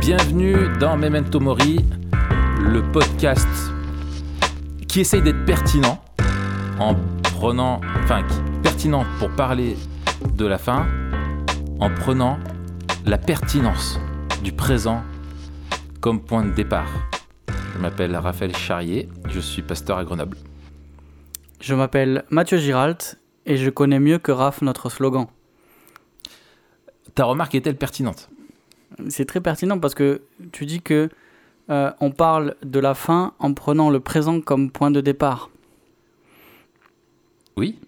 Bienvenue dans Memento Mori, le podcast qui essaye d'être pertinent en prenant, enfin, pertinent pour parler de la fin, en prenant la pertinence du présent comme point de départ. Je m'appelle Raphaël Charrier, je suis pasteur à Grenoble. Je m'appelle Mathieu Giralt et je connais mieux que Raph notre slogan. Ta remarque est-elle pertinente? C'est très pertinent parce que tu dis que euh, on parle de la fin en prenant le présent comme point de départ. Oui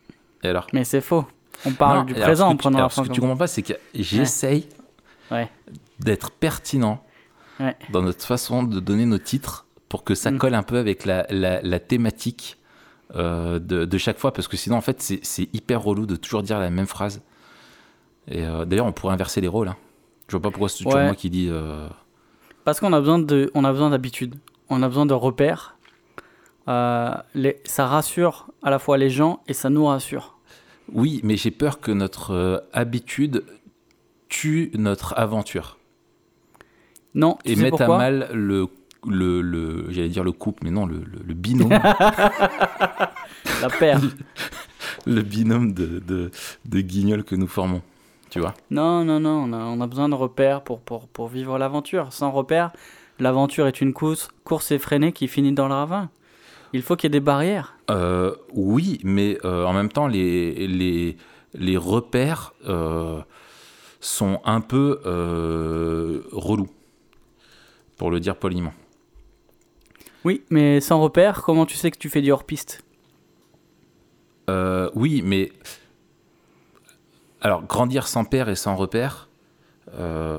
Et alors Mais c'est faux. On parle Non, du présent en tu- prenant la alors, Ce fin que tu comprends pas, c'est que j'essaye Ouais. d'être pertinent Ouais. dans notre façon de donner nos titres pour que ça Mm. colle un peu avec la, la- la thématique euh, de, de chaque fois, parce que sinon, en fait, c'est c'est hyper relou de toujours dire la même phrase. Et euh, d'ailleurs, on pourrait inverser les rôles. hein. Je vois pas pourquoi c'est toujours Ouais. moi qui dis. euh, Parce qu'on a besoin de, on a besoin d'habitude, on a besoin de repères. Euh, les- ça rassure à la fois les gens et ça nous rassure. Oui, mais j'ai peur que notre euh, habitude tue notre aventure Non, et mette à mal le, le, le- j'allais dire le couple, mais non, le, le- le binôme. La paire. le binôme de, de, de guignols que nous formons. Tu vois Non, non, non, on a, on a besoin de repères pour, pour, pour vivre l'aventure. Sans repères, l'aventure est une course, course effrénée qui finit dans le ravin. Il faut qu'il y ait des barrières. Euh, Oui, mais euh, en même temps, les, les, les repères euh, sont un peu relous, pour le dire poliment. Oui, mais sans repères, comment tu sais que tu fais du hors-piste? Oui, mais alors grandir sans père et sans repère euh,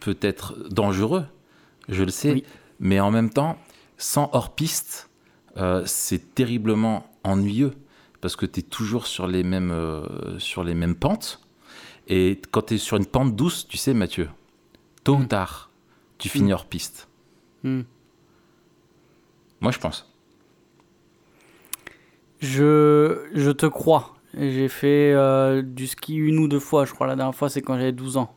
peut être dangereux, je le sais, Oui. mais en même temps, sans hors-piste, euh, c'est terriblement ennuyeux parce que tu es toujours sur les mêmes, euh, sur les mêmes pentes. Et quand tu es sur une pente douce, tu sais, Mathieu, tôt ou Mm. tard, tu finis hors piste. Hmm. Moi, je pense. je, je te crois. J'ai fait euh, du ski une ou deux fois, je crois. La dernière fois, c'est quand j'avais 12 ans.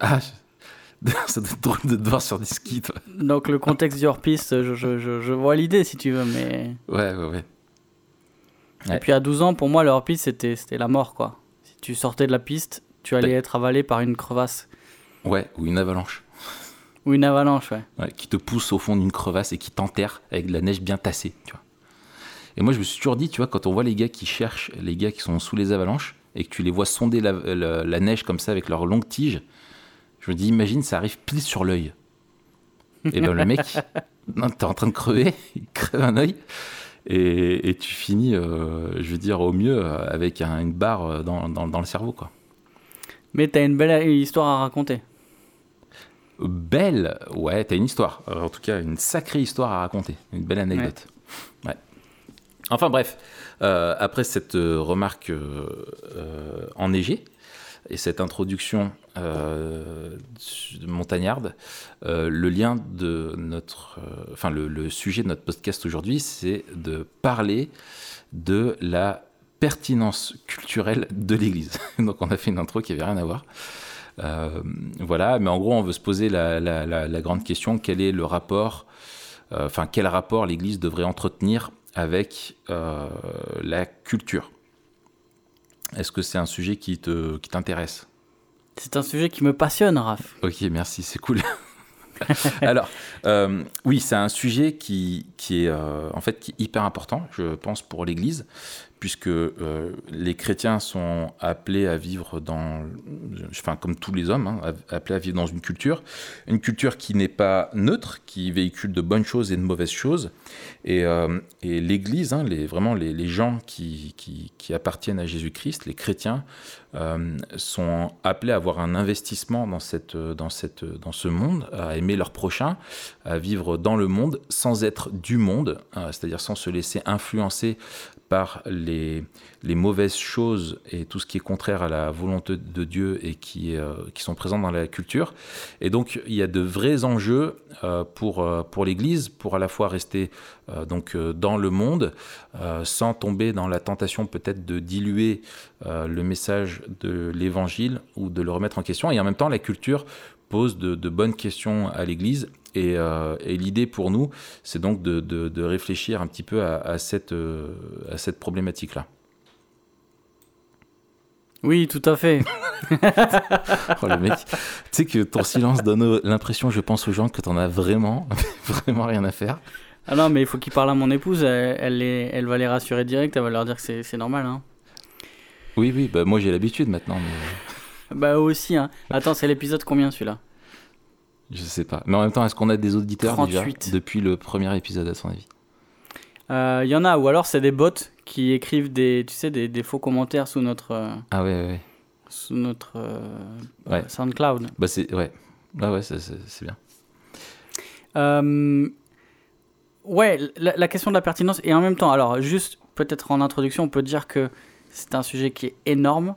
Ah, je- ça doit être drôle de te voir sur des skis, toi. Donc le contexte du hors-piste, je, je, je, je vois l'idée si tu veux. Mais... Ouais, ouais, ouais. Ouais. Et puis à 12 ans, pour moi, le hors-piste, c'était c'était la mort. quoi. Si tu sortais de la piste, tu allais être avalé par une crevasse. Ouais, ou une avalanche. Ou une avalanche, ouais. Ouais, qui te pousse au fond d'une crevasse et qui t'enterre avec de la neige bien tassée, tu vois. Et moi, je me suis toujours dit, tu vois, quand on voit les gars qui cherchent, les gars qui sont sous les avalanches, et que tu les vois sonder la, la- la neige comme ça avec leurs longues tiges, je me dis, imagine, ça arrive pile sur l'œil. Et ben le mec, t'es en train de crever, il crève un œil, et, et tu finis, euh, je veux dire, au mieux, avec un- une barre dans, dans- dans le cerveau, quoi. Mais t'as une belle histoire à raconter. Belle, ouais, t'as une histoire. Euh, en tout cas, une sacrée histoire à raconter. Une belle anecdote. Ouais. Enfin bref, euh, après cette euh, remarque euh, enneigée et cette introduction de montagnarde, le lien de notre, enfin le, sujet de notre podcast aujourd'hui, c'est de parler de la pertinence culturelle de l'Église. Donc on a fait une intro qui avait rien à voir. Voilà, mais en gros, on veut se poser la, grande question quel est le rapport, enfin, quel rapport l'Église devrait entretenir avec euh, la culture Est-ce que c'est un sujet qui te- qui t'intéresse? C'est un sujet qui me passionne, Raph. Ok, merci, c'est cool. Alors, euh, oui, c'est un sujet qui, qui est euh, en fait qui est hyper important, je pense, pour l'Église, puisque euh, les chrétiens sont appelés à vivre dans, enfin, comme tous les hommes, hein, appelés à vivre dans une culture, une culture qui n'est pas neutre, qui véhicule de bonnes choses et de mauvaises choses, et, euh, l'Église, hein, vraiment les, gens qui, appartiennent à Jésus-Christ, les chrétiens, euh, sont appelés à avoir un investissement dans, cette, dans, cette, dans ce monde, à aimer leur prochain, à vivre dans le monde sans être du monde, c'est-à-dire sans se laisser influencer par les, les mauvaises choses et tout ce qui est contraire à la volonté de Dieu et qui, euh, qui sont présents dans la culture. Et donc, il y a de vrais enjeux euh, pour, euh, pour l'Église, pour à la fois rester donc, dans le monde, sans tomber dans la tentation peut-être de diluer le message de l'Évangile ou de le remettre en question, et en même temps la culture pose de bonnes questions à l'Église. Et, euh, et l'idée pour nous, c'est donc de, de- de réfléchir un petit peu à, à cette, euh, à cette problématique-là. Oui, tout à fait. Oh, le mec, tu sais que ton silence donne l'impression, je pense aux gens, que t'en as vraiment, vraiment rien à faire. Ah non, mais il faut qu'il parle à mon épouse. Elle, elle, les- elle va les rassurer direct. Elle va leur dire que c'est normal. Hein. Oui, oui, bah moi j'ai l'habitude maintenant, mais Bah, eux aussi. Hein. Attends, c'est l'épisode combien celui-là? Je sais pas. Mais en même temps, est-ce qu'on a des auditeurs déjà 38. depuis le premier épisode, à son avis? Euh, Il y en a, ou alors c'est des bots qui écrivent des, tu sais, des, des faux commentaires sous notre, euh, Ah ouais, ouais, ouais. sous notre euh, Ouais. SoundCloud. Bah c'est, ouais. Ah ouais, c'est c'est bien. Euh, ouais, la, la question de la pertinence, et en même temps, alors juste peut-être en introduction, on peut dire que c'est un sujet qui est énorme.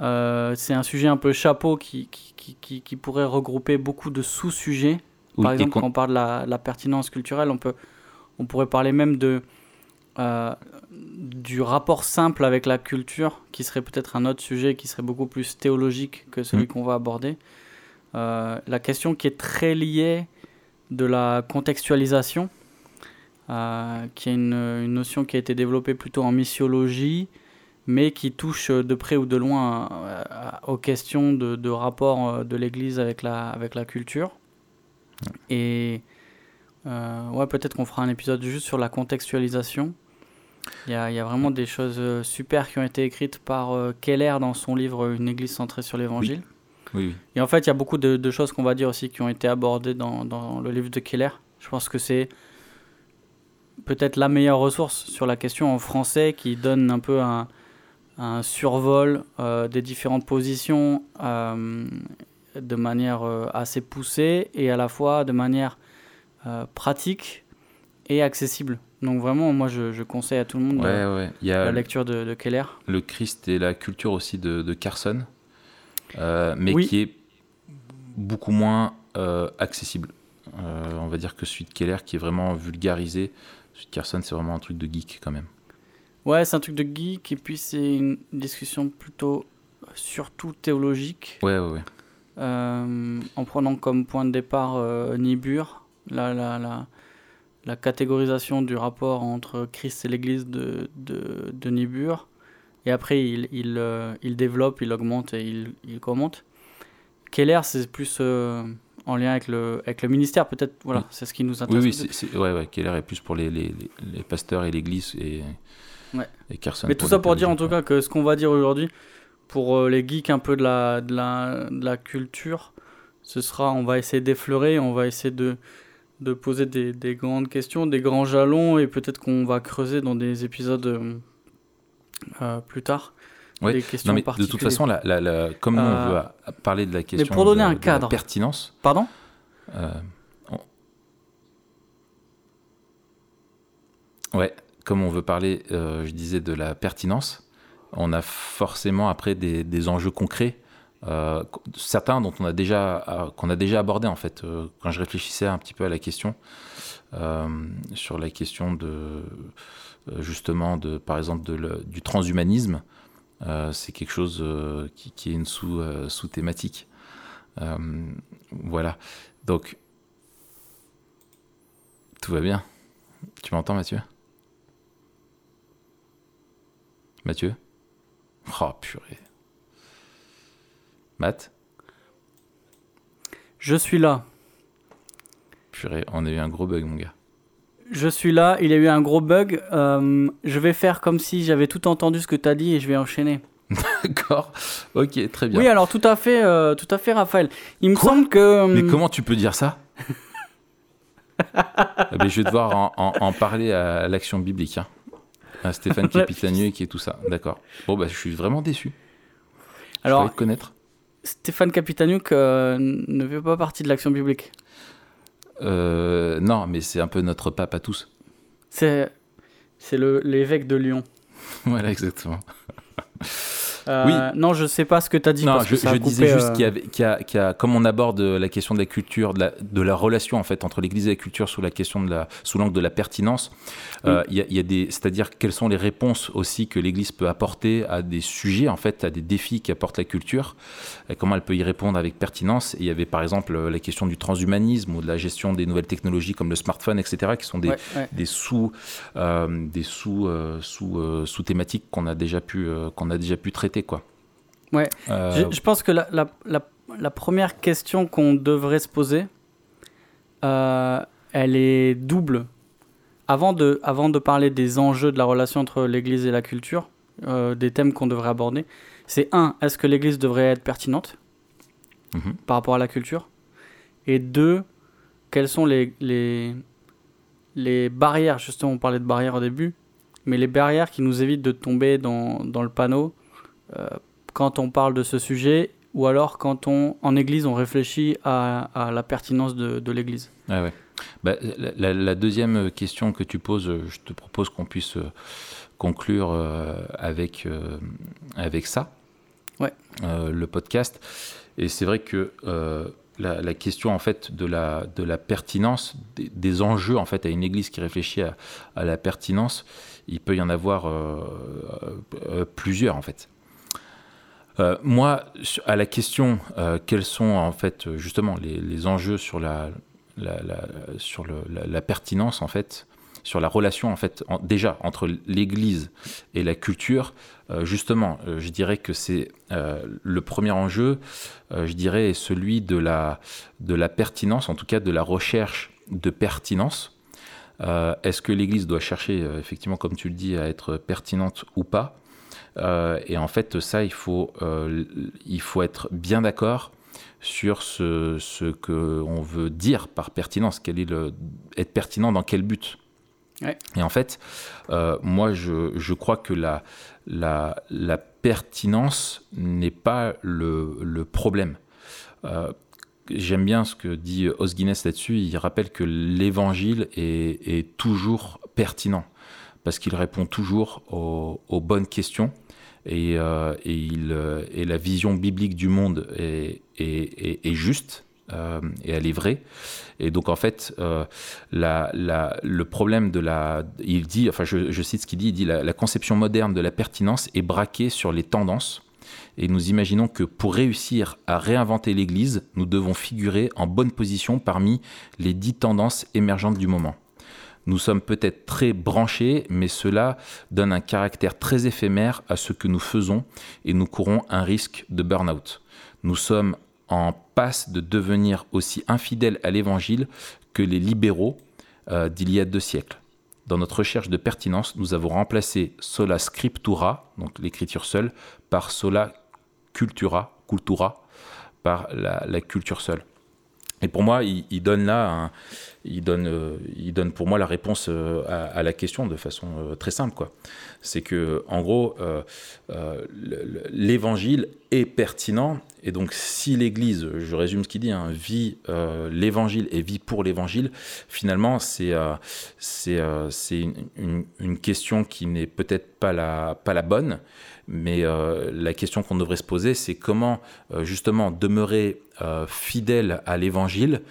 Euh, c'est un sujet un peu chapeau qui, qui, qui, pourrait regrouper beaucoup de sous-sujets. Par exemple, quand on parle de la, la pertinence culturelle, on, peut, on pourrait parler même de, euh, du rapport simple avec la culture, qui serait peut-être un autre sujet qui serait beaucoup plus théologique que celui Mm. qu'on va aborder. Euh, la question qui est très liée de la contextualisation, qui est une, une notion qui a été développée plutôt en missiologie, mais qui touche de près ou de loin euh, aux questions de, de rapport euh, de l'Église avec la, avec la culture. Et euh, ouais, peut-être qu'on fera un épisode juste sur la contextualisation. Il y a, il y a vraiment des choses euh, super qui ont été écrites par euh, Keller dans son livre Une Église centrée sur l'Évangile. Oui, oui. Et en fait, il y a beaucoup de, de choses qu'on va dire aussi qui ont été abordées dans, dans le livre de Keller. Je pense que c'est peut-être la meilleure ressource sur la question en français qui donne un peu un, un survol euh, des différentes positions euh, de manière euh, assez poussée et à la fois de manière pratique et accessible. Donc vraiment, moi, je, je conseille à tout le monde Ouais, euh, ouais. Il y a la lecture de, de Keller. le Christ et la culture aussi de, de Carson, euh, mais Oui. qui est beaucoup moins euh, accessible. Euh, on va dire que celui de Keller qui est vraiment vulgarisé. Celui de Carson, c'est vraiment un truc de geek quand même. Ouais, c'est un truc de geek et puis c'est une discussion plutôt surtout théologique. Ouais, ouais, ouais. Euh, en prenant comme point de départ euh, Niebuhr, la, la, la, la catégorisation du rapport entre Christ et l'Église de, de, de Niebuhr. Et après, il, il, euh, il développe, il augmente et il, il commente. Keller, c'est plus euh, en lien avec le, avec le ministère, peut-être. Voilà, Oui. c'est ce qui nous Oui, intéresse. oui, peut-être. c'est, ouais, ouais. Keller est plus pour les, les, les, pasteurs et l'église et, Ouais. et Carson. Mais tout ça pour dire en tout cas que ce qu'on va dire aujourd'hui, pour euh, les geeks un peu de la, de, la, de la culture, ce sera, on va essayer d'effleurer, on va essayer de, de poser des, des grandes questions, des grands jalons, et peut-être qu'on va creuser dans des épisodes euh, plus tard. Ouais. Des Non, questions mais de toute façon, la, la, la- comme on Euh, veut parler de la question pour donner de- un de la cadre. pertinence, Pardon? Euh, on- ouais, comme on veut parler, euh, je disais, de la pertinence, on a forcément après des, des enjeux concrets, euh, certains dont on a déjà, euh, qu'on a déjà abordé en fait. Euh, quand je réfléchissais un petit peu à la question, euh, sur la question de euh, justement de, par exemple, de le- du transhumanisme, euh, c'est quelque chose euh, qui, qui est une sous, euh, sous-thématique. Euh, voilà. Donc, tout va bien. Tu m'entends, Mathieu? Mathieu? Oh, purée. Matt? Je suis là. Purée, on a eu un gros bug, mon gars. Je suis là, il y a eu un gros bug. euh, je vais faire comme si j'avais tout entendu ce que tu as dit et je vais enchaîner. D'accord. Ok, très bien. Oui, alors tout à fait, euh, tout à fait, Raphaël. Il me Quoi semble que. Mais hum, comment tu peux dire ça? Eh ben, Je vais devoir en, en- en parler à l'action biblique. hein. À Stéphane qui est tout ça. D'accord. Bon, bah, je suis vraiment déçu. Je Alors, croyais te connaître. Stéphane Capitaniuk euh, ne fait pas partie de l'action biblique. Euh, non, mais c'est un peu notre pape à tous. C'est c'est le l'évêque de Lyon. voilà, exactement. Euh, non, je sais pas ce que tu as dit. Non, parce je, que ça a je coupé, disais juste euh, qu'il y, a, qu'il y a- comme on aborde la question de la culture, de la, de la relation en fait entre l'Église et la culture sous la question de la, sous l'angle de la pertinence, euh, il y a, il y a des, c'est-à-dire quelles sont les réponses aussi que l'Église peut apporter à des sujets en fait, à des défis qu'apporte la culture, et comment elle peut y répondre avec pertinence. Et il y avait par exemple la question du transhumanisme ou de la gestion des nouvelles technologies comme le smartphone, etc., qui sont des, ouais, ouais. des sous euh, des sous euh, sous euh, sous thématiques qu'on a déjà pu euh, qu'on a déjà pu traiter quoi. Ouais. Euh, Je, je pense que la, la, la, la première question qu'on devrait se poser, euh, elle est double. Avant de, avant de parler des enjeux de la relation entre l'Église et la culture, euh, des thèmes qu'on devrait aborder, c'est un, est-ce que l'Église devrait être pertinente Mhm. par rapport à la culture? Et deux, quelles sont les, les, les barrières, justement on parlait de barrières au début, mais les barrières qui nous évitent de tomber dans, dans le panneau quand on parle de ce sujet ou alors quand on, en Église on réfléchit à, à la pertinence de, de l'Église. Ah ouais. Bah, la, deuxième question que tu poses, euh, je te propose qu'on puisse euh, conclure euh, avec, euh, avec ça, Ouais. Euh, le podcast. Et c'est vrai que euh, la, la question en fait de la, de la pertinence, des, des enjeux en fait à une église qui réfléchit à, à la pertinence, il peut y en avoir euh, euh, plusieurs en fait. Euh, moi, à la question euh, quels sont en fait justement les, enjeux sur la, sur la, pertinence en fait, sur la relation en fait déjà entre l'Église et la culture, euh, justement, je dirais que c'est le premier enjeu, je dirais, celui de la de la pertinence, en tout cas de la recherche de pertinence. Est-ce que l'Église doit chercher effectivement, comme tu le dis, à être pertinente ou pas? Et en fait, ça, il faut euh, il faut être bien d'accord sur ce, ce qu'on veut dire par pertinence, quel est le, être pertinent dans quel but. Ouais. Et en fait, euh, moi, je, je crois que la, la, la pertinence n'est pas le, le problème. Euh, J'aime bien ce que dit Os Guinness là-dessus. Il rappelle que l'évangile est, est toujours pertinent parce qu'il répond toujours aux, aux bonnes questions et, euh, euh, et la vision biblique du monde est, juste euh, et elle est vraie. Et donc en fait, le problème de la... Il dit, enfin je, je cite ce qu'il dit, il dit la, la conception moderne de la pertinence est braquée sur les tendances. Et nous imaginons que pour réussir à réinventer l'Église, nous devons figurer en bonne position parmi les dix tendances émergentes du moment. Nous sommes peut-être très branchés, mais cela donne un caractère très éphémère à ce que nous faisons et nous courons un risque de burn-out. Nous sommes en passe de devenir aussi infidèles à l'Évangile que les libéraux euh, d'il y a deux siècles. Dans notre recherche de pertinence, nous avons remplacé sola scriptura, donc l'écriture seule, par sola cultura, cultura, par la, la culture seule. Et pour moi, il, donne là, il donne, euh, il donne pour moi la réponse euh, à, la question de façon euh, très simple. C'est que, en gros, le- le- l'évangile est pertinent, et donc si l'Église, je résume ce qu'il dit, hein, vit l'évangile et vit pour l'évangile, finalement, c'est c'est une- une question qui n'est peut-être pas la, pas la bonne, mais euh, la question qu'on devrait se poser, c'est comment euh, justement demeurer euh, fidèle à l'évangile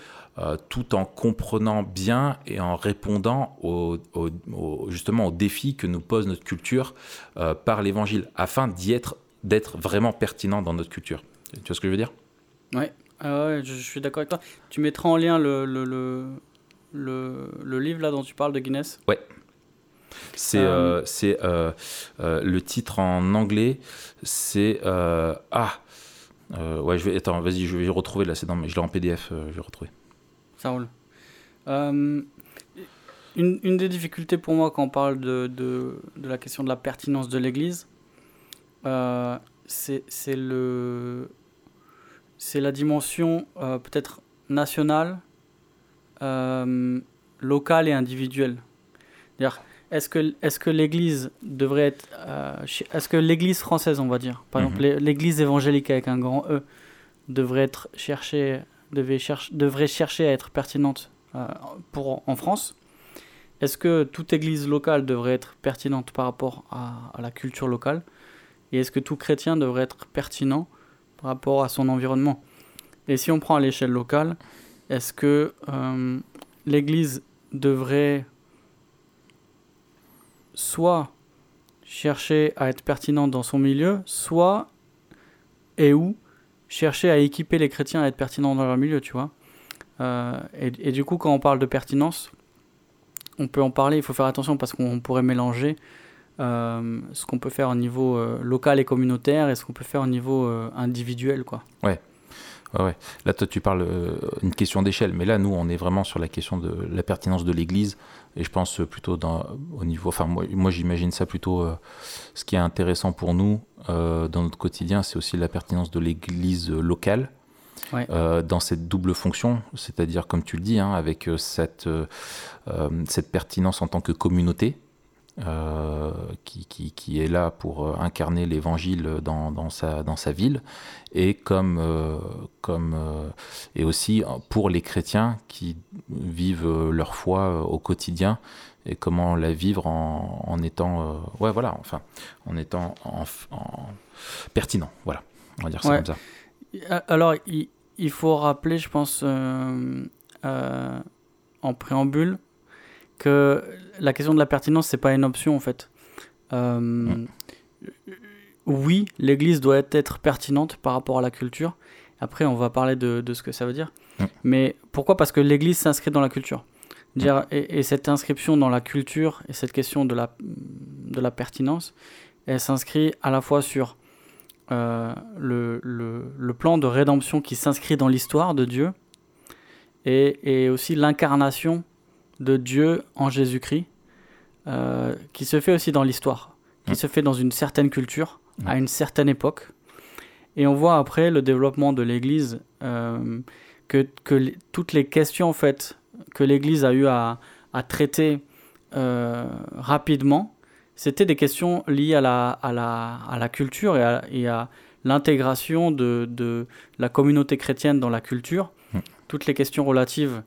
tout en comprenant bien et en répondant justement aux défis que nous pose notre culture par l'évangile, afin d'y être, d'être vraiment pertinent dans notre culture. Tu vois ce que je veux dire? Ouais, Ah ouais je, je suis d'accord avec toi. Tu mettras en lien le, le, le, le, livre là dont tu parles de Guinness? C'est Euh, euh, euh, euh, le titre en anglais, c'est ah ouais je vais attends vas-y je vais retrouver là c'est dans je l'ai en PDF je vais retrouver. Ça roule. Une, une des difficultés pour moi quand on parle de, de, de la question de la pertinence de l'Église, c'est c'est le c'est la dimension peut-être nationale, locale et individuelle. C'est-à-dire, Est-ce que, est que l'Église devrait être... euh, est-ce que l'Église française, on va dire, par Mhm. exemple l'é- l'Église évangélique avec un grand E, devrait, être chercher, devait devrait chercher à être pertinente euh, pour, en France? Est-ce que toute Église locale devrait être pertinente par rapport à, à la culture locale? Et est-ce que tout chrétien devrait être pertinent par rapport à son environnement? Et si on prend à l'échelle locale, est-ce que euh, l'Église devrait soit chercher à être pertinente dans son milieu, soit et ou chercher à équiper les chrétiens à être pertinents dans leur milieu, tu vois. Euh, et, du coup, quand on parle de pertinence, on peut en parler, il faut faire attention parce qu'on pourrait mélanger euh, ce qu'on peut faire au niveau euh, local et communautaire et ce qu'on peut faire au niveau individuel, quoi. Ouais. Ouais, Là, toi, tu parles une question d'échelle, mais là, nous, on est vraiment sur la question de la pertinence de l'Église, et je pense plutôt dans, au niveau. Enfin, moi, moi j'imagine ça plutôt. ce qui est intéressant pour nous dans notre quotidien, c'est aussi la pertinence de l'Église locale, euh, dans cette double fonction, c'est-à-dire, comme tu le dis, hein, avec euh, cette, euh, cette pertinence en tant que communauté, qui, qui, qui, est là pour incarner l'évangile dans, dans, sa, dans sa ville, et, comme, comme, et aussi pour les chrétiens qui vivent leur foi au quotidien et comment la vivre en, en étant ouais voilà enfin en étant en, pertinent voilà. On va dire ça comme ça. Alors il, il faut rappeler, je pense, euh, euh, en préambule, que la question de la pertinence, c'est pas une option en fait. Euh, oui, l'Église doit être pertinente par rapport à la culture. Après, on va parler de, ce que ça veut dire. Mais pourquoi? Parce que l'Église s'inscrit dans la culture. Dire, et, cette inscription dans la culture et cette question de la, de la pertinence, elle s'inscrit à la fois sur euh, le, le, plan de rédemption qui s'inscrit dans l'histoire de Dieu et, et aussi l'incarnation de Dieu en Jésus-Christ euh, qui se fait aussi dans l'histoire, qui se fait dans une certaine culture, à une certaine époque. Et on voit après le développement de l'Église euh, que, que toutes les questions en fait, que l'Église a eu à, à traiter rapidement, c'était des questions liées à la, à la, à la culture et à, l'intégration de, de, la communauté chrétienne dans la culture. Toutes les questions relatives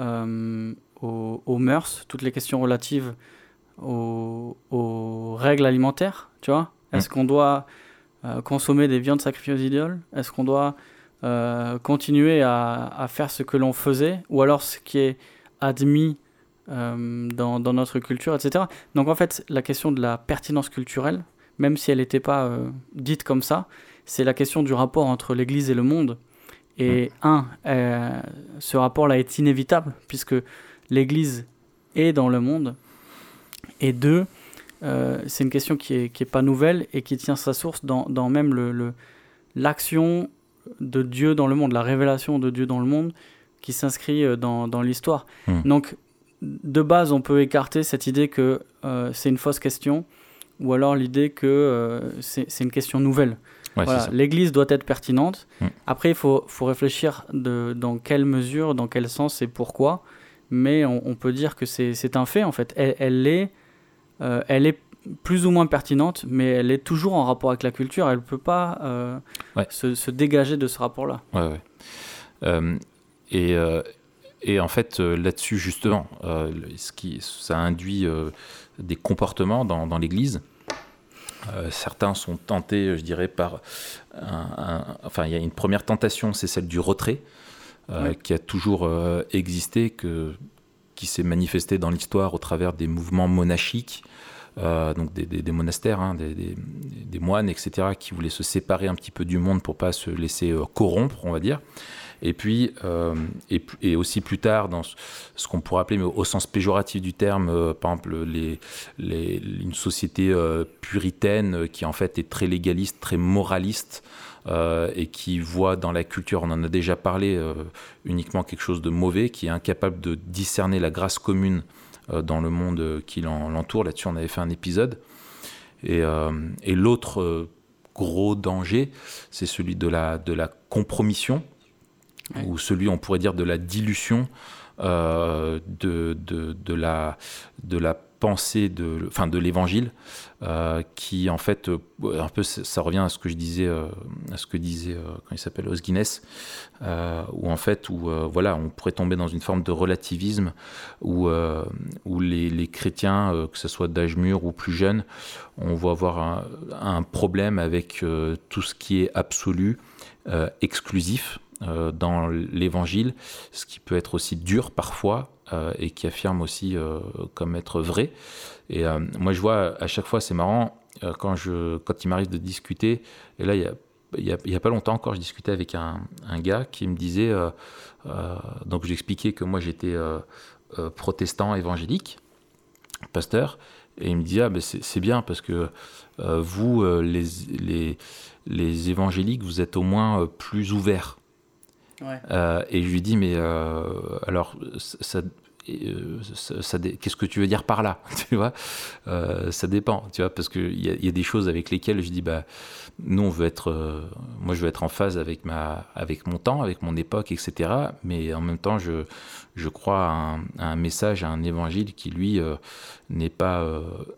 euh, aux, mœurs, toutes les questions relatives aux, aux règles alimentaires, tu vois. Hmm. Est-ce qu'on doit euh, consommer des viandes sacrifiées aux idoles? Est-ce qu'on doit euh, continuer à, à, faire ce que l'on faisait? Ou alors ce qui est admis euh, dans, dans, notre culture, etc. Donc en fait, la question de la pertinence culturelle, même si elle n'était pas dite comme ça, c'est la question du rapport entre l'Église et le monde. Et un, euh, ce rapport-là est inévitable, puisque l'Église est dans le monde. Et deux, c'est une question qui n'est qui est pas nouvelle et qui tient sa source dans, dans même l'action le, de Dieu dans le monde, la révélation de Dieu dans le monde qui s'inscrit dans, dans l'histoire. Hmm. Donc de base, on peut écarter cette idée que euh, c'est une fausse question, ou alors l'idée que euh, c'est une question nouvelle. L'Église doit être pertinente. Mm. Après, il faut, réfléchir de, dans quelle mesure, dans quel sens et pourquoi. Mais on, peut dire que c'est un fait, en fait. Elle, est, euh, elle est plus ou moins pertinente, mais elle est toujours en rapport avec la culture. Elle ne peut pas se, se, dégager de ce rapport-là. et et en fait, euh, là-dessus, justement, euh, ce qui, ça induit euh, des comportements dans, dans l'Église. certains sont tentés, je dirais, par... enfin, il y a une première tentation, c'est celle du retrait, qui a toujours existé, que, qui s'est manifesté dans l'histoire au travers des mouvements monachiques, donc des, des, monastères, hein, des, des, moines, etc., qui voulaient se séparer un petit peu du monde pour pas se laisser corrompre, on va dire. Et puis, euh, et, aussi plus tard, dans ce qu'on pourrait appeler, mais au sens péjoratif du terme, euh, par exemple, les, les, une société euh, puritaine qui en fait est très légaliste, très moraliste, et qui voit dans la culture, on en a déjà parlé, uniquement quelque chose de mauvais, qui est incapable de discerner la grâce commune dans le monde qui l'entoure. Là-dessus, on avait fait un épisode. Et, et l'autre gros danger, c'est celui de la, de la compromission ou celui, on pourrait dire, de la dilution euh, de, de, de, la, de la pensée de, enfin, de l'évangile, euh, qui en fait, euh, un peu, ça revient à ce que je disais, euh, à ce que disait, quand il s'appelle Os Guinness, où en fait, où voilà, on pourrait tomber dans une forme de relativisme où, où les, chrétiens, que ce soit d'âge mûr ou plus jeunes, on va avoir un problème avec tout ce qui est absolu, exclusif dans l'évangile, ce qui peut être aussi dur parfois, euh, et qui affirme aussi euh, comme être vrai. Et euh, moi, je vois à chaque fois, c'est marrant, quand, je, quand il m'arrive de discuter, et là, il y a il n'y a, pas longtemps encore, je discutais avec un, gars qui me disait, euh, donc j'expliquais que moi j'étais protestant évangélique, pasteur, et il me dit, ah ben c'est bien parce que vous, les, les, les, évangéliques, vous êtes au moins plus ouverts. Ouais. et je lui dis, mais alors, ça, euh, qu'est-ce que tu veux dire par là tu vois euh, ça dépend tu vois parce qu'il y, y, a des choses avec lesquelles je dis bah nous on veut être euh, moi je veux être en phase avec ma avec mon temps avec mon époque etc mais en même temps je je crois à un, message à un évangile qui lui n'est pas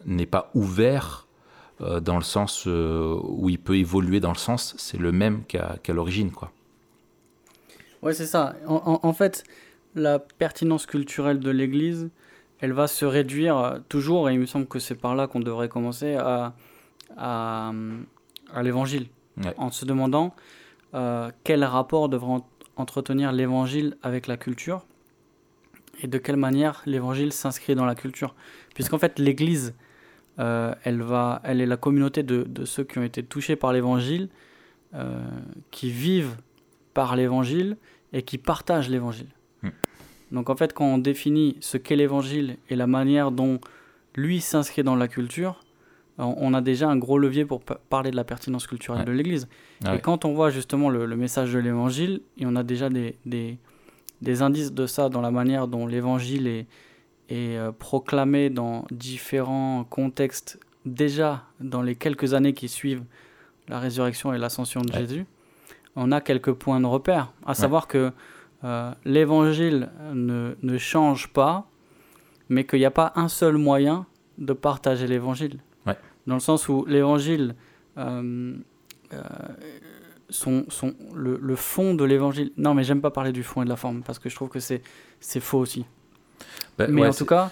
n'est pas ouvert dans le sens où il peut évoluer dans le sens c'est le même qu'à l'origine quoi ouais c'est ça. En, en fait la pertinence culturelle de l'Église, elle va se réduire euh, toujours, et il me semble que c'est par là qu'on devrait commencer, à, à, l'Évangile, en se demandant euh, quel rapport devrait entretenir l'Évangile avec la culture, et de quelle manière l'Évangile s'inscrit dans la culture. Puisqu'en fait, l'Église, euh, elle, va, elle est la communauté de, de, ceux qui ont été touchés par l'Évangile, qui vivent par l'Évangile et qui partagent l'Évangile. Donc en fait, quand on définit ce qu'est l'évangile et la manière dont lui s'inscrit dans la culture, on a déjà un gros levier pour parler de la pertinence culturelle de l'Église. Ah et quand on voit justement le, message de l'Évangile, et on a déjà des, des, indices de ça dans la manière dont l'Évangile est, est euh, proclamé dans différents contextes, déjà dans les quelques années qui suivent la résurrection et l'ascension de Jésus, on a quelques points de repère. À savoir que euh, l'évangile ne, ne, change pas, mais qu'il n'y a pas un seul moyen de partager l'évangile. Dans le sens où l'évangile, euh, euh, son, son, le, le, fond de l'évangile. Non, mais j'aime pas parler du fond et de la forme parce que je trouve que c'est faux aussi. Ben, mais en tout cas,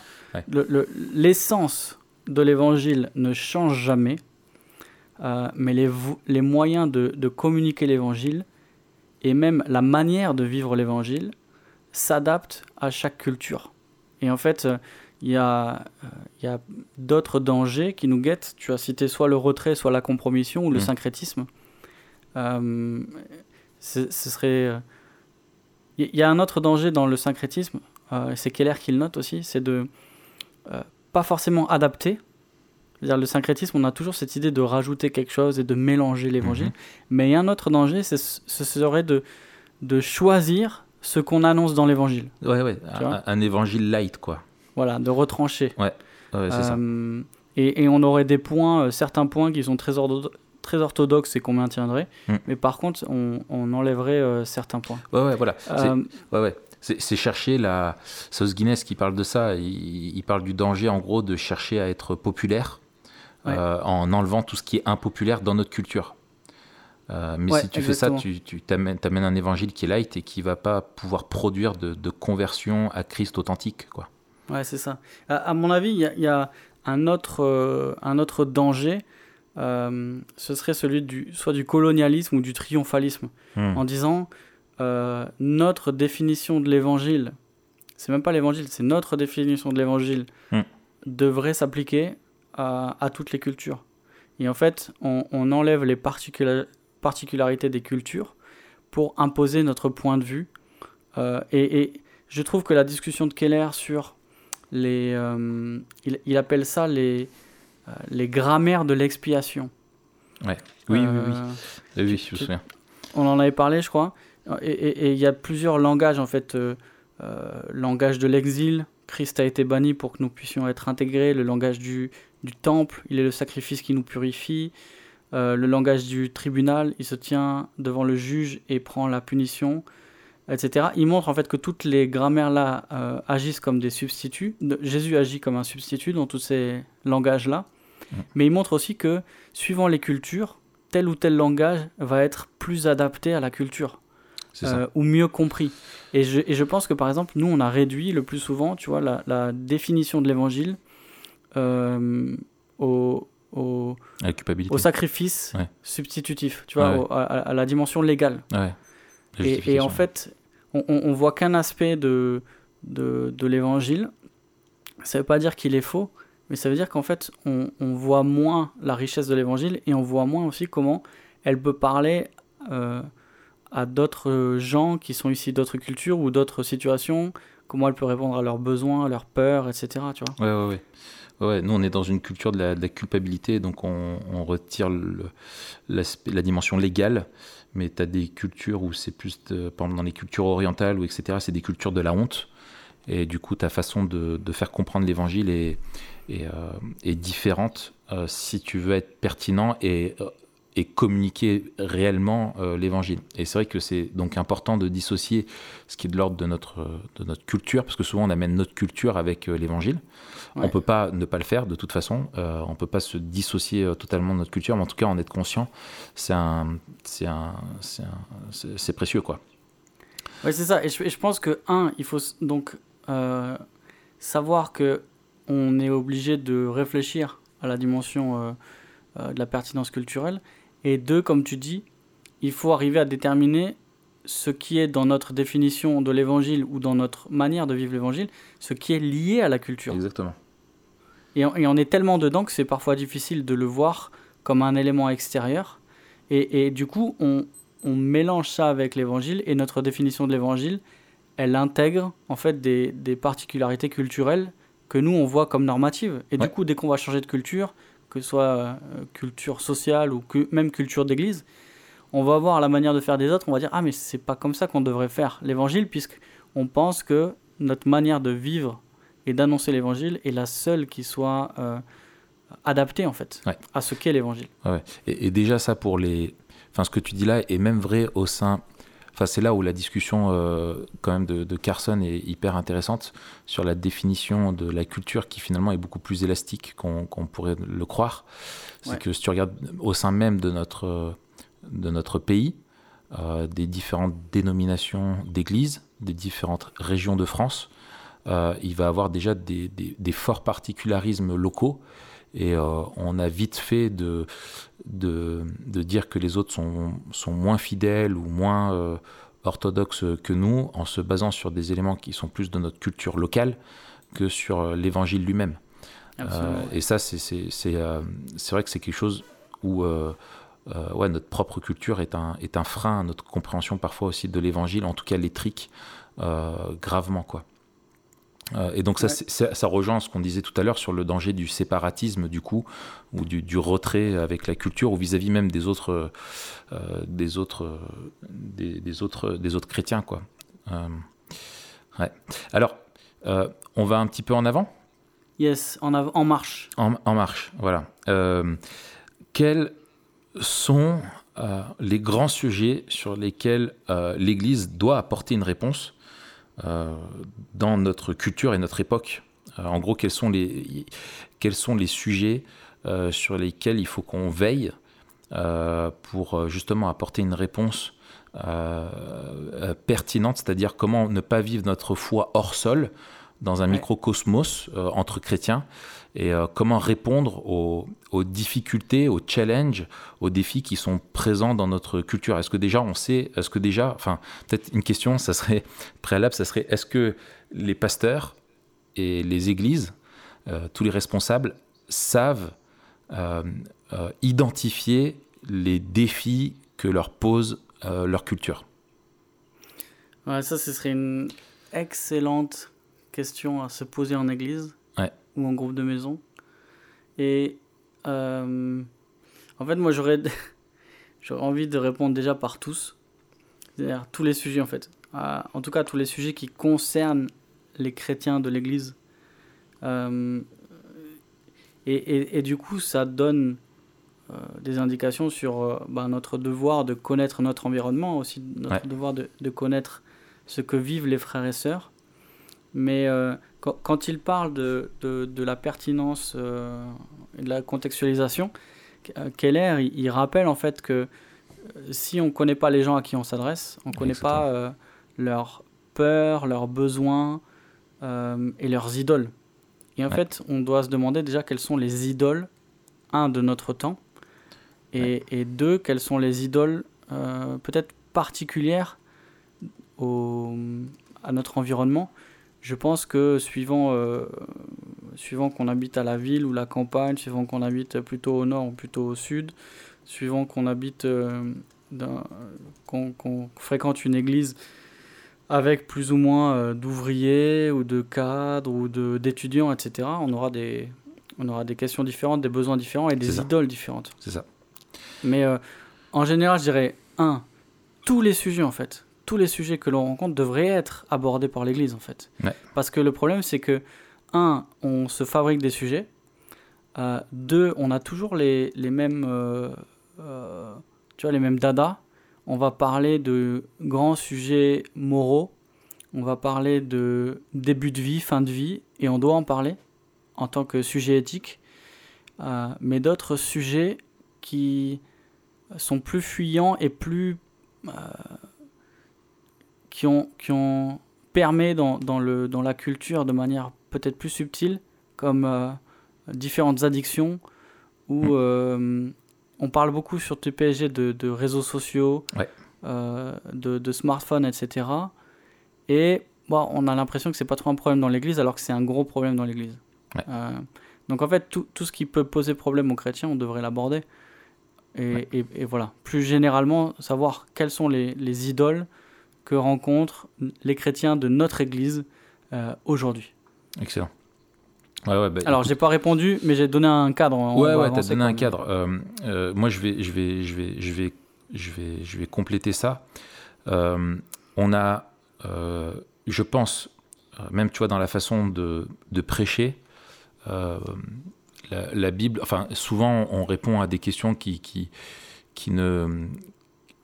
l'essence de l'évangile ne change jamais. Mais les, les moyens de, de communiquer l'évangile et même la manière de vivre l'évangile s'adapte à chaque culture. Et en fait, il y a, y a d'autres dangers qui nous guettent. Tu as cité soit le retrait, soit la compromission ou le mm. syncrétisme. Euh, ce serait. Il y a un autre danger dans le syncrétisme, euh, c'est Keller qui le note aussi, c'est de euh, pas forcément adapter dire le syncrétisme, on a toujours cette idée de rajouter quelque chose et de mélanger l'évangile. Mhm. Mais il y a un autre danger, ce serait de, de choisir ce qu'on annonce dans l'évangile. Ouais, ouais, un, évangile light, quoi. Voilà, de retrancher. Ouais, ouais c'est ça. Euh, et, et, on aurait des points, euh, certains points qui sont très, très orthodoxes et qu'on maintiendrait, mm. mais par contre, on, on enlèverait euh, certains points. Ouais, ouais, voilà. ouais, ouais c'est chercher la. Sauce Guinness qui parle de ça. Il, il, parle du danger, en gros, de chercher à être populaire euh, en enlevant tout ce qui est impopulaire dans notre culture. Euh, mais si tu fais ça, tu, t'amènes, un évangile qui est light et qui va pas pouvoir produire de, conversion à Christ authentique. Quoi. Ouais, c'est ça. À, mon avis, il y, a un autre, euh, un autre danger. ce serait celui du, soit du colonialisme ou du triomphalisme. Hmm. En disant, notre définition de l'évangile, c'est même pas l'évangile, c'est notre définition de l'évangile, hmm. devrait s'appliquer à, toutes les cultures. Et en fait, on, enlève les particularités des cultures pour imposer notre point de vue. Euh, et, je trouve que la discussion de Keller sur les... Euh, il, appelle ça les, euh, les grammaires de l'expiation. Ouais. Oui, oui, oui. oui, je me souviens. On en avait parlé, je crois. Et il y a plusieurs langages, en fait. langage de l'exil, Christ a été banni pour que nous puissions être intégrés, le langage du, du temple, il est le sacrifice qui nous purifie. Euh, le langage du tribunal, il se tient devant le juge et prend la punition. etc. Il montre en fait que toutes les grammaires-là euh, agissent comme des substituts. Jésus agit comme un substitut dans tous ces langages-là. Mmh. Mais il montre aussi que, suivant les cultures, tel ou tel langage va être plus adapté à la culture. Euh, ou mieux compris. Et je, et je, pense que par exemple, nous, on a réduit le plus souvent, tu vois, la, la définition de l'évangile au, au, au, sacrifice substitutif, tu vois, à, la dimension légale. Et, et, en fait, on, on voit qu'un aspect de, de, de l'évangile. Ça veut pas dire qu'il est faux, mais ça veut dire qu'en fait, on, on, voit moins la richesse de l'évangile et on voit moins aussi comment elle peut parler euh, à d'autres gens qui sont ici d'autres cultures ou d'autres situations, comment elle peut répondre à leurs besoins, à leurs peurs, etc. Tu vois ouais, ouais, ouais. Ouais, nous, on est dans une culture de la, culpabilité, donc on, retire la dimension légale, mais tu as des cultures où c'est plus, par exemple dans les cultures orientales, ou etc., c'est des cultures de la honte. Et du coup, ta façon de, faire comprendre l'évangile est, euh, différente euh, si tu veux être pertinent et euh, et communiquer réellement euh, l'évangile. Et c'est vrai que c'est donc important de dissocier ce qui est de l'ordre de notre, de notre culture, parce que souvent on amène notre culture avec euh, l'évangile. On ne peut pas ne pas le faire de toute façon, euh, on ne peut pas se dissocier totalement de notre culture, mais en tout cas en être conscient, c'est un, c'est un, c'est précieux quoi. Oui, c'est ça. Et je, je, pense que, un, il faut donc savoir que on est obligé de réfléchir à la dimension de la pertinence culturelle et deux, comme tu dis, il faut arriver à déterminer ce qui est dans notre définition de l'évangile ou dans notre manière de vivre l'évangile, ce qui est lié à la culture. Exactement. Et on, est tellement dedans que c'est parfois difficile de le voir comme un élément extérieur. Et, et du coup, on, on, mélange ça avec l'évangile et notre définition de l'évangile, elle intègre en fait des, des, particularités culturelles que nous on voit comme normatives. Et du coup, dès qu'on va changer de culture, que ce soit euh, culture sociale ou que, même culture d'église, on va voir la manière de faire des autres, on va dire ah mais c'est pas comme ça qu'on devrait faire l'évangile puisque on pense que notre manière de vivre et d'annoncer l'évangile est la seule qui soit euh, adaptée en fait à ce qu'est l'évangile. Ouais. Et, et, déjà ça pour les, enfin ce que tu dis là est même vrai au sein Enfin, c'est là où la discussion euh, quand même de, de, Carson est hyper intéressante sur la définition de la culture qui finalement est beaucoup plus élastique qu'on pourrait le croire. C'est que si tu regardes au sein même de notre, de notre pays, euh, des différentes dénominations d'églises, des différentes régions de France, euh, il va avoir déjà des, des, des forts particularismes locaux et euh, on a vite fait de, de, de, dire que les autres sont, sont moins fidèles ou moins euh, orthodoxes que nous en se basant sur des éléments qui sont plus de notre culture locale que sur euh, l'évangile lui-même. Euh, et ça, c'est vrai que c'est quelque chose où ouais, notre propre culture est un, est un frein à notre compréhension parfois aussi de l'évangile, en tout cas l'étrique, gravement. quoi. Euh, et donc ça, ouais. ça rejoint ce qu'on disait tout à l'heure sur le danger du séparatisme du coup, ou du, du retrait avec la culture, ou vis-à-vis -vis même des autres, euh, des autres, des, des, autres, des autres chrétiens quoi. Euh, ouais. Alors, euh, on va un petit peu en avant? Yes, en, av en marche. En, en marche, voilà. Quels sont les grands sujets sur lesquels l'Église doit apporter une réponse? Dans notre culture et notre époque. Euh, en gros, quels sont les, quels sont les sujets euh, sur lesquels il faut qu'on veille pour justement apporter une réponse pertinente, c'est-à-dire comment ne pas vivre notre foi hors sol, dans un ouais. microcosmos euh, entre chrétiens et euh, comment répondre aux, difficultés, aux challenges, aux défis qui sont présents dans notre culture? Est-ce que déjà on sait, est-ce que déjà, enfin peut-être une question, ça serait préalable, ça serait est-ce que les pasteurs et les églises, euh, tous les responsables savent euh, identifier les défis que leur pose leur culture? Ça, ce serait une excellente question à se poser en église. Ou en groupe de maison. Et euh, en fait, moi, j'aurais j'aurais envie de répondre déjà par tous, c'est-à-dire tous les sujets en fait. Euh, en tout cas, tous les sujets qui concernent les chrétiens de l'Église. Euh, et, et, et, du coup, ça donne euh, des indications sur bah, notre devoir de connaître notre environnement, aussi notre ouais. devoir de, de connaître ce que vivent les frères et sœurs. Mais quand, il parle de, de, la pertinence et de la contextualisation, Keller, il, il, rappelle en fait que si on ne connaît pas les gens à qui on s'adresse, on ne connaît pas leurs peurs, leurs besoins et leurs idoles. Et en fait, on doit se demander déjà quelles sont les idoles, un, de notre temps, et, et deux, quelles sont les idoles euh, peut-être particulières au, à notre environnement. Je pense que suivant, euh, suivant qu'on habite à la ville ou la campagne, suivant qu'on habite plutôt au nord ou plutôt au sud, suivant qu'on habite, euh, qu'on fréquente une église avec plus ou moins euh, d'ouvriers ou de cadres ou d'étudiants, etc., on aura, des, on aura des questions différentes, des besoins différents et des idoles différentes. C'est ça. Mais en général, je dirais, un, tous les sujets, en fait, tous les sujets que l'on rencontre devraient être abordés par l'Église, en fait. Parce que le problème, c'est que, un, on se fabrique des sujets. Euh, deux, on a toujours les, les mêmes, tu vois, les mêmes dadas on va parler de grands sujets moraux, on va parler de début de vie, fin de vie, et on doit en parler en tant que sujet éthique, euh, mais d'autres sujets qui sont plus fuyants et plus... Euh, qui, ont, qui ont permis dans, le, dans la culture de manière peut-être plus subtile, comme euh, différentes addictions ou mmh on parle beaucoup sur TPSG de, de réseaux sociaux, euh, de, smartphones, etc. Et bon, on a l'impression que c'est pas trop un problème dans l'Église, alors que c'est un gros problème dans l'Église. Euh, donc en fait, tout, tout, ce qui peut poser problème aux chrétiens, on devrait l'aborder. Et, et, voilà. Plus généralement, savoir quelles sont les, les, idoles que rencontrent les chrétiens de notre Église euh, aujourd'hui. Excellent. Ouais, ouais, bah, Alors, j'ai pas répondu, mais j'ai donné un cadre. ouais, ouais, t'as donné un cadre. Euh, euh, moi, je vais, je vais, je vais, je vais, je vais, je vais compléter ça. Euh, on a, je pense, même tu vois, dans la façon de, de prêcher, la, Bible. Enfin, souvent, on répond à des questions qui, qui, qui ne,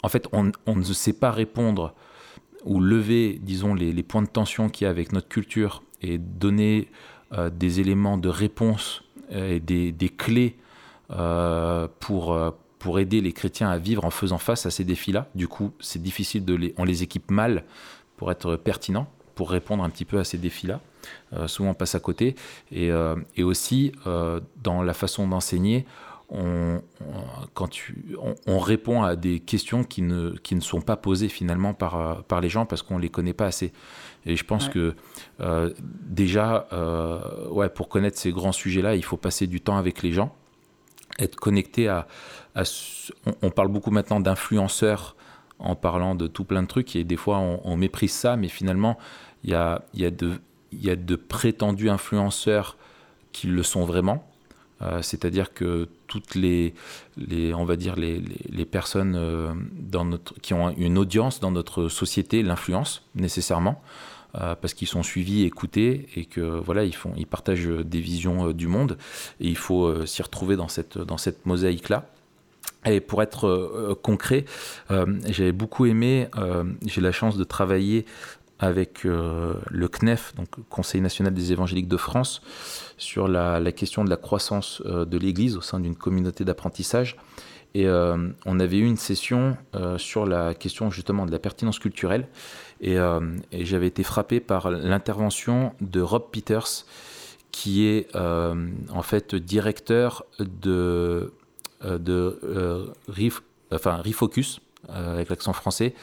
en fait, on, on ne sait pas répondre ou lever, disons, les, points de tension qu'il y a avec notre culture et donner euh, des éléments de réponse euh, et des, des clés euh, pour, pour aider les chrétiens à vivre en faisant face à ces défis-là. Du coup, c'est difficile de les, on les équipe mal pour être pertinent, pour répondre un petit peu à ces défis-là. souvent, on passe à côté. Et, et aussi, dans la façon d'enseigner, on, quand tu, on, répond à des questions qui ne, qui ne sont pas posées finalement par, par les gens parce qu'on ne les connaît pas assez. Et je pense que euh, déjà, euh, ouais, pour connaître ces grands sujets-là, il faut passer du temps avec les gens, être connecté à... on, parle beaucoup maintenant d'influenceurs en parlant de tout plein de trucs, et des fois on, méprise ça, mais finalement, il y a, y, a de, y a de prétendus influenceurs qui le sont vraiment. Euh, c'est-à-dire que toutes les, les, on va dire les, les, personnes dans notre, qui ont une audience dans notre société l'influencent nécessairement. Euh, parce qu'ils sont suivis, écoutés et que voilà, ils, font, ils partagent des visions euh, du monde et il faut euh, s'y retrouver dans cette, dans cette mosaïque-là. Et pour être concret, j'avais beaucoup aimé, j'ai la chance de travailler avec le CNEF, donc Conseil national des évangéliques de France, sur la, question de la croissance de l'Église au sein d'une communauté d'apprentissage. Et on avait eu une session sur la question justement de la pertinence culturelle. Euh, et, j'avais été frappé par l'intervention de Rob Peters, qui est euh, en fait directeur de, euh, de Refocus, avec l'accent français,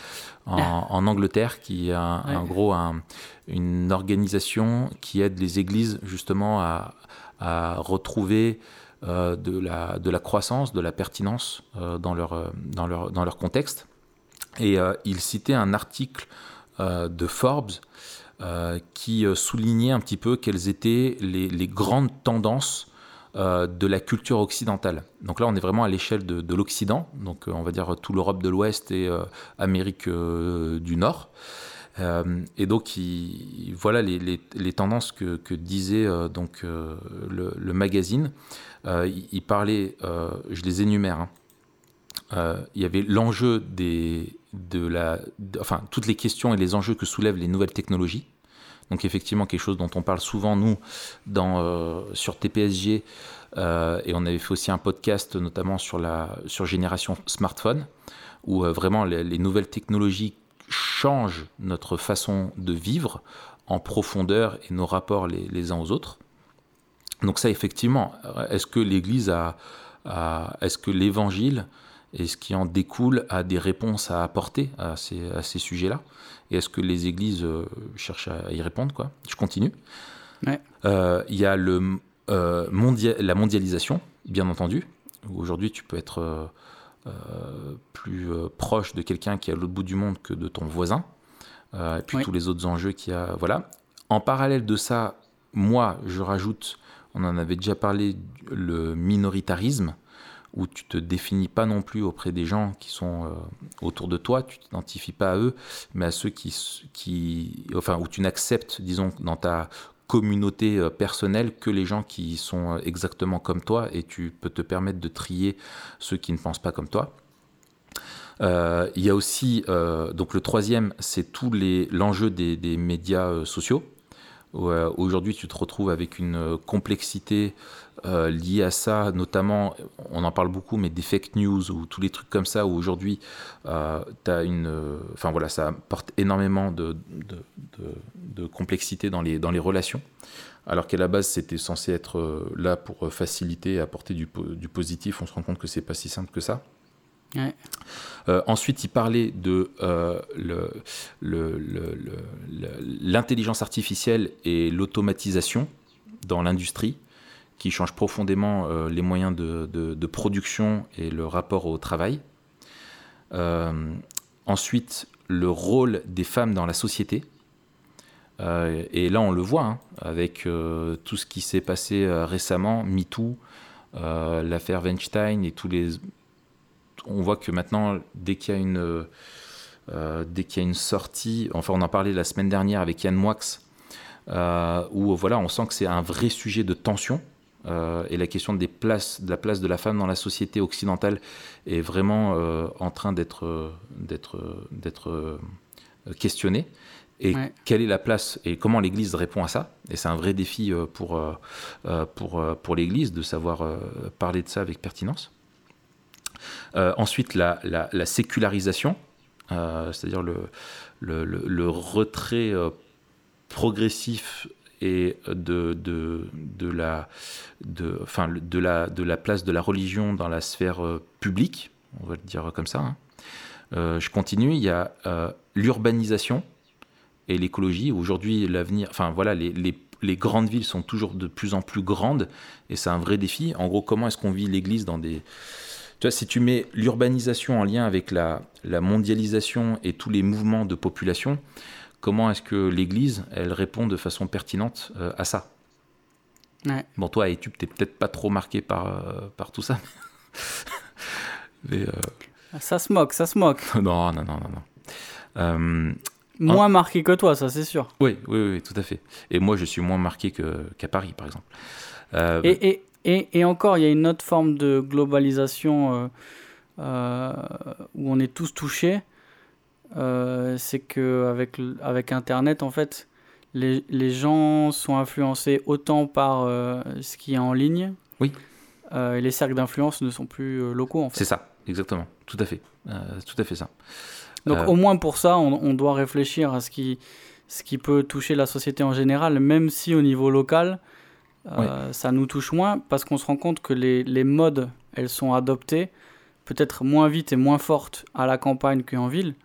en, Angleterre, qui est en gros un, une organisation qui aide les églises justement à, à retrouver de, la, de la croissance, de la pertinence dans, leur, dans, leur, dans leur contexte. Et il citait un article euh, de Forbes euh, qui euh, soulignait un petit peu quelles étaient les, grandes tendances de la culture occidentale. Donc là, on est vraiment à l'échelle de, l'Occident, donc on va dire tout l'Europe de l'Ouest et Amérique du Nord. et donc, voilà les, tendances que, disait donc le, magazine. il, parlait, je les énumère. Hein. il y avait l'enjeu des, de la, enfin, toutes les questions et les enjeux que soulèvent les nouvelles technologies. Donc effectivement, quelque chose dont on parle souvent, nous, dans, euh, sur TPSG, euh, et on avait fait aussi un podcast notamment sur la sur génération smartphone, où vraiment les, nouvelles technologies changent notre façon de vivre en profondeur et nos rapports les, uns aux autres. Donc ça, effectivement, est-ce que l'Église a est-ce que l'Évangile et ce qui en découle a des réponses à apporter à ces, à ces sujets-là Et est-ce que les églises euh, cherchent à y répondre quoi? Je continue. Euh, il y a le, euh, la mondialisation, bien entendu. Aujourd'hui, tu peux être plus proche de quelqu'un qui est à l'autre bout du monde que de ton voisin. et puis tous les autres enjeux qu'il y a. Voilà. En parallèle de ça, moi, je rajoute, on en avait déjà parlé, le minoritarisme où tu te définis pas non plus auprès des gens qui sont euh, autour de toi, tu t'identifies pas à eux, mais à ceux qui, enfin, où tu n'acceptes, disons, dans ta communauté euh, personnelle que les gens qui sont euh, exactement comme toi et tu peux te permettre de trier ceux qui ne pensent pas comme toi. Il y a aussi, donc le troisième, c'est tout l'enjeu des, médias sociaux. Aujourd'hui, tu te retrouves avec une complexité euh, lié à ça, notamment, on en parle beaucoup, mais des fake news ou tous les trucs comme ça, où aujourd'hui, euh, enfin voilà, ça apporte énormément de, complexité dans les, dans les relations, alors qu'à la base, c'était censé être euh, là pour faciliter et apporter du, du positif. On se rend compte que c'est pas si simple que ça. Euh, ensuite, il parlait de l'intelligence artificielle et l'automatisation dans l'industrie qui change profondément euh, les moyens de, production et le rapport au travail. Euh, ensuite, le rôle des femmes dans la société. Euh, et là, on le voit hein, avec tout ce qui s'est passé récemment, MeToo, l'affaire Weinstein et tous les. On voit que maintenant, dès qu'il y a une, dès qu'il y a une sortie, enfin, on en parlait la semaine dernière avec Yann Moix, où voilà, on sent que c'est un vrai sujet de tension euh, et la question des places, de la place de la femme dans la société occidentale est vraiment euh, en train d'être d'être questionnée. Et quelle est la place et comment l'Église répond à ça? Et c'est un vrai défi euh, pour, pour, pour l'Église de savoir parler de ça avec pertinence. Ensuite, la, la, sécularisation, c'est-à-dire le, le, retrait progressif et de, de, de, la, de, enfin, de, la, de la place de la religion dans la sphère euh, publique, on va le dire comme ça. Hein. Euh, je continue, il y a euh, l'urbanisation et l'écologie. Aujourd'hui, l'avenir, enfin voilà, les, les, grandes villes sont toujours de plus en plus grandes et c'est un vrai défi. En gros, comment est-ce qu'on vit l'Église dans des... Tu vois, si tu mets l'urbanisation en lien avec la, la mondialisation et tous les mouvements de population, comment est-ce que l'Église, elle répond de façon pertinente euh, à ça? Bon, toi, et tu n'es peut-être pas trop marqué par, euh, par tout ça. Euh, ça se moque, ça se moque. non, non, non, non. moins marqué que toi, ça c'est sûr. Oui, oui, oui, tout à fait. Et moi, je suis moins marqué qu'à Paris, par exemple. Et, et, et, et, encore, il y a une autre forme de globalisation où on est tous touchés. Euh, c'est que avec, Internet, en fait, les, les gens sont influencés autant par euh, ce qui est en ligne. Oui. Euh, et les cercles d'influence ne sont plus locaux, en fait. C'est ça, exactement. Tout à fait. tout à fait ça. Donc, au moins pour ça, on, on, doit réfléchir à ce qui, ce qui peut toucher la société en général, même si au niveau local, ça nous touche moins, parce qu'on se rend compte que les, les modes, elles sont adoptées peut-être moins vite et moins fortes à la campagne qu'en ville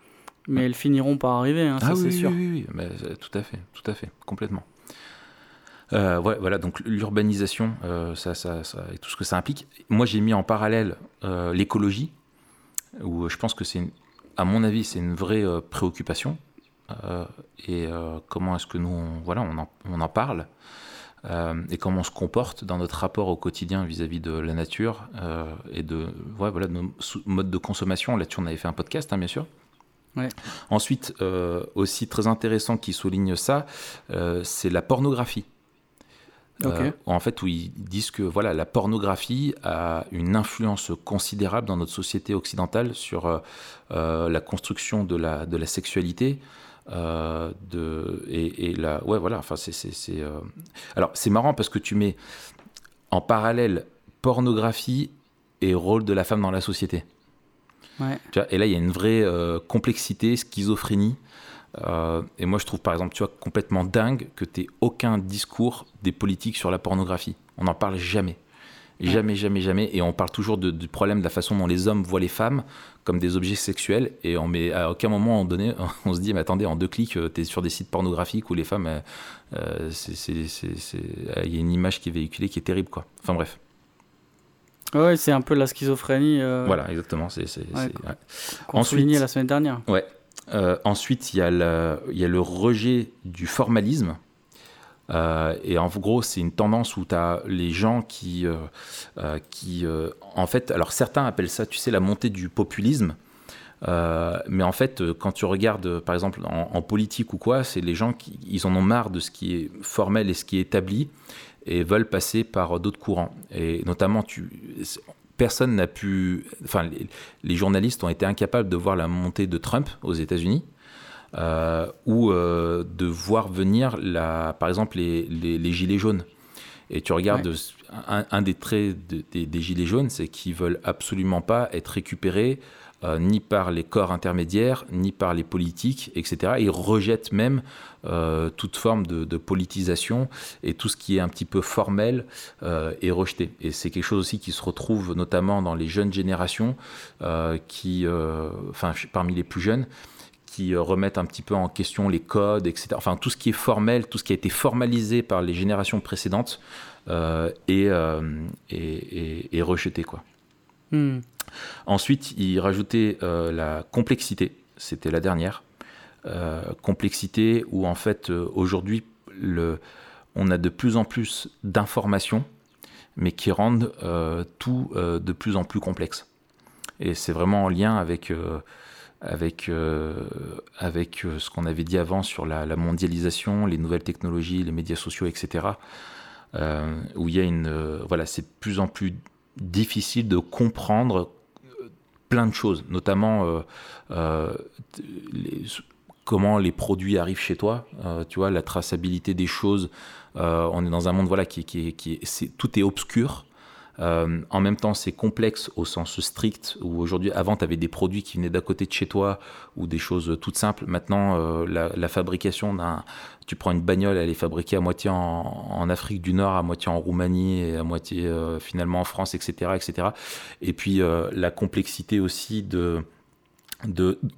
mais elles finiront par arriver, hein, ça ah c'est sûr. Oui, oui, oui. Mais, euh, tout à fait, tout à fait, complètement. Euh, voilà, donc l'urbanisation, euh, ça, ça, ça, et tout ce que ça implique. Moi, j'ai mis en parallèle l'écologie, où je pense que c'est, à mon avis, c'est une vraie préoccupation. et comment est-ce que nous, on, voilà, on en, on en parle et comment on se comporte dans notre rapport au quotidien vis-à-vis de la nature et de, ouais, voilà, de nos modes de consommation. Là-dessus, on avait fait un podcast, hein, bien sûr. Ensuite, euh, aussi très intéressant qui souligne ça, euh, c'est la pornographie. Ok. en fait où ils disent que voilà la pornographie a une influence considérable dans notre société occidentale sur euh, euh, la construction de la de la sexualité euh, de et, et la ouais voilà enfin c'est c'est euh, alors c'est marrant parce que tu mets en parallèle pornographie et rôle de la femme dans la société Ouais. tu vois, et là, il y a une vraie euh, complexité, schizophrénie. Et moi, je trouve par exemple, tu vois, complètement dingue que tu aucun discours des politiques sur la pornographie. On n'en parle jamais. Jamais, jamais, jamais. Et on parle toujours de- du problème de la façon dont les hommes voient les femmes comme des objets sexuels. Et on met, à aucun moment donné, on se dit, mais attendez, en deux clics, tu es sur des sites pornographiques où les femmes, euh, euh, il y a une image qui est véhiculée qui est terrible, quoi. Enfin bref. Ouais, c'est un peu la schizophrénie euh, Voilà, exactement. C'est, c'est- Ouais, ouais. Ensuite- la semaine dernière. Ouais. Euh, ensuite, il y, a le- il y a le rejet du formalisme. Euh, et en gros, c'est une tendance où tu as les gens qui, euh, euh, qui en fait, alors certains appellent ça, tu sais, la montée du populisme. Mais en fait, quand tu regardes, par exemple, en, politique ou quoi, c'est les gens qui ils en ont marre de ce qui est formel et ce qui est établi et veulent passer par d'autres courants. Et notamment, personne n'a pu, enfin, les journalistes ont été incapables de voir la montée de Trump aux États-Unis. Euh, ou euh, de voir venir, la, par exemple, les, les, les gilets jaunes. Et tu regardes, un, un des traits de- des, des gilets jaunes, c'est qu'ils veulent absolument pas être récupérés euh, ni par les corps intermédiaires, ni par les politiques, etc. Ils rejettent même euh, toute forme de, de politisation et tout ce qui est un petit peu formel euh, est rejeté. Et c'est quelque chose aussi qui se retrouve notamment dans les jeunes générations, qui, enfin, parmi les plus jeunes, qui euh, remettent un petit peu en question les codes, etc. Enfin, tout ce qui est formel, tout ce qui a été formalisé par les générations précédentes euh, est, euh, est, est- est rejeté, quoi. Hmm. Ensuite, il rajoutait euh, la complexité, c'était la dernière. Complexité où en fait aujourd'hui le- on a de plus en plus d'informations, mais qui rendent tout de plus en plus complexe. Et c'est vraiment en lien avec, euh, avec, euh, avec euh, ce qu'on avait dit avant sur la, mondialisation, les nouvelles technologies, les médias sociaux, etc. euh, où il y a une. voilà, c'est de plus en plus difficile de comprendre plein de choses, notamment comment les produits arrivent chez toi, tu vois, la traçabilité des choses. On est dans un monde voilà qui, qui, qui c'est, tout est obscur. Euh, en même temps, c'est complexe au sens strict, où aujourd'hui, avant, tu avais des produits qui venaient d'à côté de chez toi, ou des choses toutes simples. Maintenant, euh, la, fabrication. Tu prends une bagnole, elle est fabriquée à moitié en, Afrique du Nord, à moitié en Roumanie, et à moitié euh, finalement en France, etc. etc. Et puis, la complexité aussi de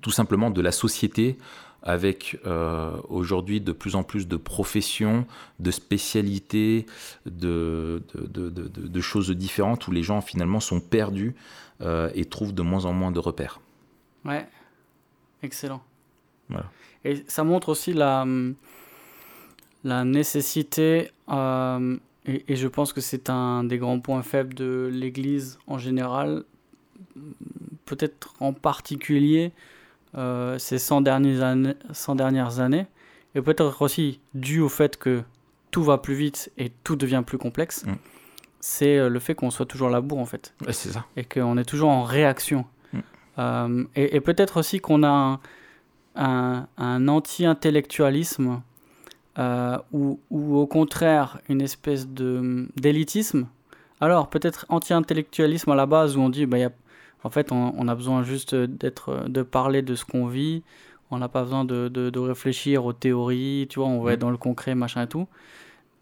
tout simplement de la société avec euh, aujourd'hui de plus en plus de professions, de spécialités, de, de, de, de- de- de choses différentes où les gens finalement sont perdus euh, et trouvent de moins en moins de repères. Ouais, excellent. Voilà. Et ça montre aussi la, hum, la nécessité, euh, et, et je pense que c'est un des grands points faibles de l'Église en général, peut-être en particulier euh, ces 100 dernières années, 100 dernières années, et peut-être aussi dû au fait que tout va plus vite et tout devient plus complexe, Mm. c'est euh, le fait qu'on soit toujours à la bourre en fait Ouais, c'est ça. et qu'on est toujours en réaction. Mm. Euh, et et peut-être aussi qu'on a un, un- un anti-intellectualisme euh, ou, ou au contraire une espèce de d'élitisme. Alors peut-être anti-intellectualisme à la base où on dit bah, y a, en fait on, on a besoin juste d'être de parler de ce qu'on vit, on n'a pas besoin de, de- de réfléchir aux théories, tu vois, on va Mm. être dans le concret, machin et tout.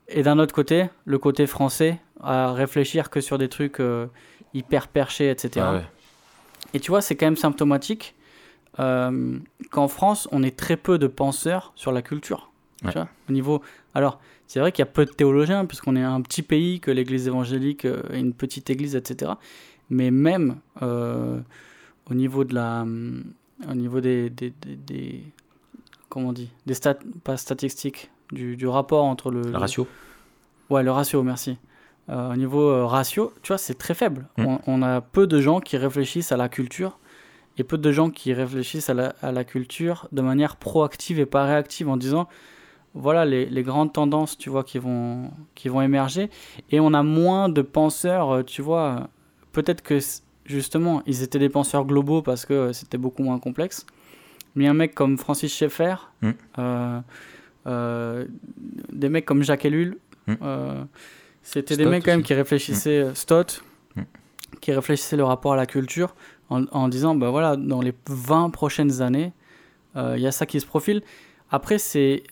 Et d'un autre côté, le côté français, à réfléchir que sur des trucs euh, hyper perchés, etc. Ah ouais. Et tu vois, c'est quand même symptomatique euh, qu'en France, on est très peu de penseurs sur la culture. tu Ouais. vois, au niveau... Alors, c'est vrai qu'il y a peu de théologiens, puisqu'on est un petit pays, que l'église évangélique euh, est une petite église, etc. Mais même euh, au niveau de la... Au niveau des... des, des, des- comment on dit Des stats... Pas statistiques. Du, du rapport entre le... Le ratio Ouais, le ratio, merci. Euh, au niveau euh, ratio, tu vois, c'est très faible. Mm. On, on a peu de gens qui réfléchissent à la culture et peu de gens qui réfléchissent à la, à la culture de manière proactive et pas réactive en disant voilà les, les, grandes tendances, tu vois, qui vont, qui vont émerger. Et on a moins de penseurs, tu vois. Peut-être que justement, ils étaient des penseurs globaux parce que c'était beaucoup moins complexe. Mais un mec comme Francis Schaeffer, mm. euh, euh, des mecs comme Jacques Ellul, mm. c'était des mecs quand même qui réfléchissaient, mm. Stott, qui réfléchissaient le rapport à la culture en, en disant, ben voilà, dans les 20 prochaines années, il y a ça qui se profile. Après, c'est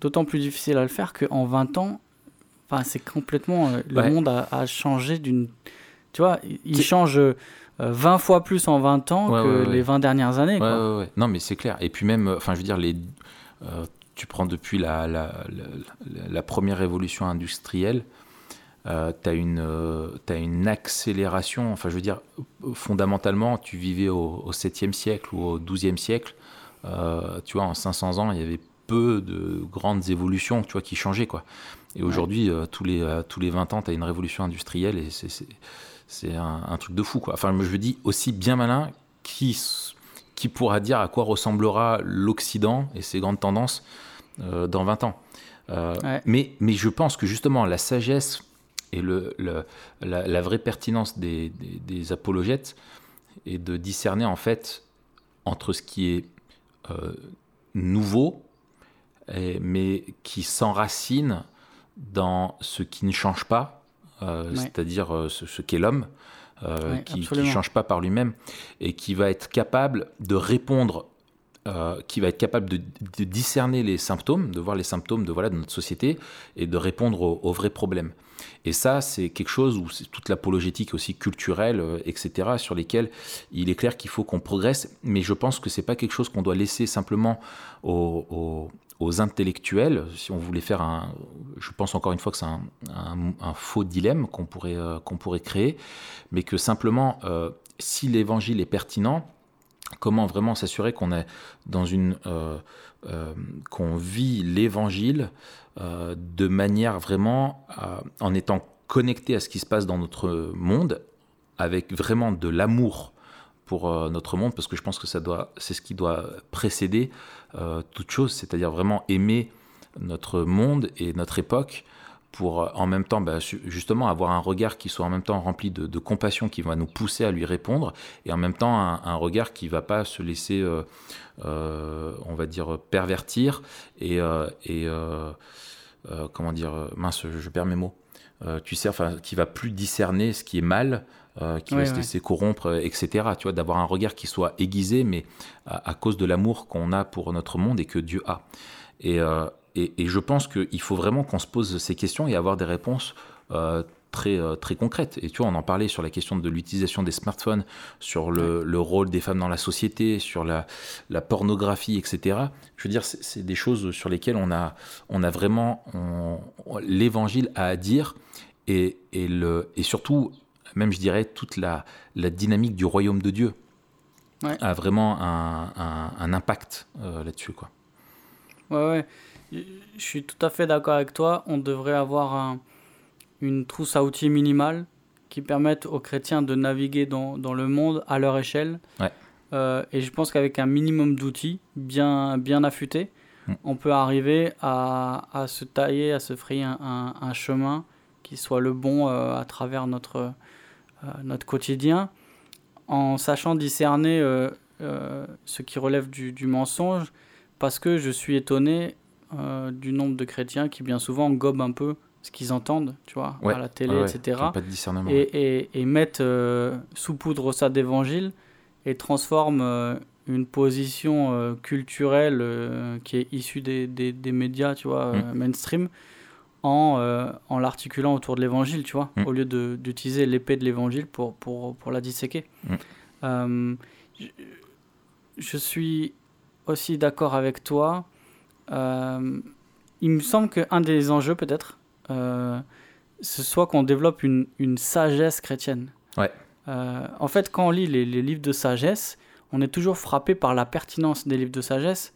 d'autant plus difficile à le faire qu'en 20 ans, c'est complètement. Euh, le monde a, changé d'une. Tu vois, il change 20 euh, fois plus en 20 ans que les 20 dernières années. Quoi. Non, mais c'est clair. Et puis même, enfin, je veux dire, les. Euh, tu prends depuis la, la, la, première révolution industrielle, euh, tu as, une, as une accélération. Enfin, je veux dire, fondamentalement, tu vivais au, au 7e siècle ou au 12e siècle. tu vois, en 500 ans, il y avait peu de grandes évolutions tu vois, qui changeaient. Quoi. Et aujourd'hui, euh, tous, les, euh, tous les 20 ans, tu as une révolution industrielle et c'est un, un, truc de fou. Quoi. Enfin, je me dis aussi bien malin qui, qui pourra dire à quoi ressemblera l'Occident et ses grandes tendances euh, dans 20 ans. mais, mais je pense que justement, la sagesse et le, le la, vraie pertinence des, des, des, apologètes est de discerner en fait entre ce qui est nouveau mais qui s'enracine dans ce qui ne change pas, euh, c'est-à-dire euh, ce, qu'est l'homme, euh, qui ne change pas par lui-même, et qui va être capable de répondre, qui va être capable de, discerner les symptômes, de voir les symptômes de, voilà, de notre société, et de répondre aux vrais problèmes. Et ça, c'est quelque chose où c'est toute l'apologétique aussi culturelle, etc., sur lesquels il est clair qu'il faut qu'on progresse. Mais je pense que c'est pas quelque chose qu'on doit laisser simplement aux, intellectuels. Si on voulait faire un, je pense encore une fois que c'est un, faux dilemme qu'on pourrait euh, qu'on pourrait créer, mais que simplement, euh, si l'évangile est pertinent, comment vraiment s'assurer qu'on est dans une qu'on vit l'évangile euh, de manière vraiment en étant connecté à ce qui se passe dans notre monde, avec vraiment de l'amour pour euh, notre monde, parce que je pense que ça doit, c'est ce qui doit précéder euh, toute chose, c'est-à-dire vraiment aimer notre monde et notre époque pour en même temps bah, justement avoir un regard qui soit en même temps rempli de, compassion qui va nous pousser à lui répondre et en même temps un, regard qui va pas se laisser on va dire pervertir et, et euh, comment dire, euh, mince, je, perds mes mots. Euh, tu sais, enfin, qui va plus discerner ce qui est mal, qui va se laisser corrompre, etc. Tu vois, d'avoir un regard qui soit aiguisé, mais à, cause de l'amour qu'on a pour notre monde et que Dieu a. Et, et, et je pense qu'il faut vraiment qu'on se pose ces questions et avoir des réponses très, euh, très concrètes. Et tu vois, on en parlait sur la question de l'utilisation des smartphones, sur le, le, rôle des femmes dans la société, sur la, la pornographie, etc. Je veux dire, c'est des choses sur lesquelles on a, on a vraiment l'évangile à dire et, et, le, et surtout, même je dirais, toute la, la dynamique du royaume de Dieu a vraiment un, un, impact euh, là-dessus. Quoi. Ouais, ouais. Je suis tout à fait d'accord avec toi. On devrait avoir un une trousse à outils minimale qui permettent aux chrétiens de naviguer dans, dans le monde à leur échelle. Euh, et je pense qu'avec un minimum d'outils bien, bien affûtés, mm. on peut arriver à, à, se tailler, à se frayer un, un, chemin qui soit le bon euh, à travers notre, notre quotidien, en sachant discerner ce qui relève du, du, mensonge, parce que je suis étonné du nombre de chrétiens qui bien souvent gobent un peu ce qu'ils entendent, tu vois, à la télé, etc. Pas de discernement, et, et, et, mettent euh, sous poudre ça d'évangile et transforment euh, une position euh, culturelle qui est issue des, des, des, médias, tu vois, mm. mainstream, en, en l'articulant autour de l'évangile, tu vois, mm. au lieu d'utiliser l'épée de l'évangile pour, pour, pour, la disséquer. Mm. Je, je, suis aussi d'accord avec toi. il me semble qu'un des enjeux, peut-être, euh, ce soit qu'on développe une, une, sagesse chrétienne. Ouais. Euh, en fait, quand on lit les, les, livres de sagesse, on est toujours frappé par la pertinence des livres de sagesse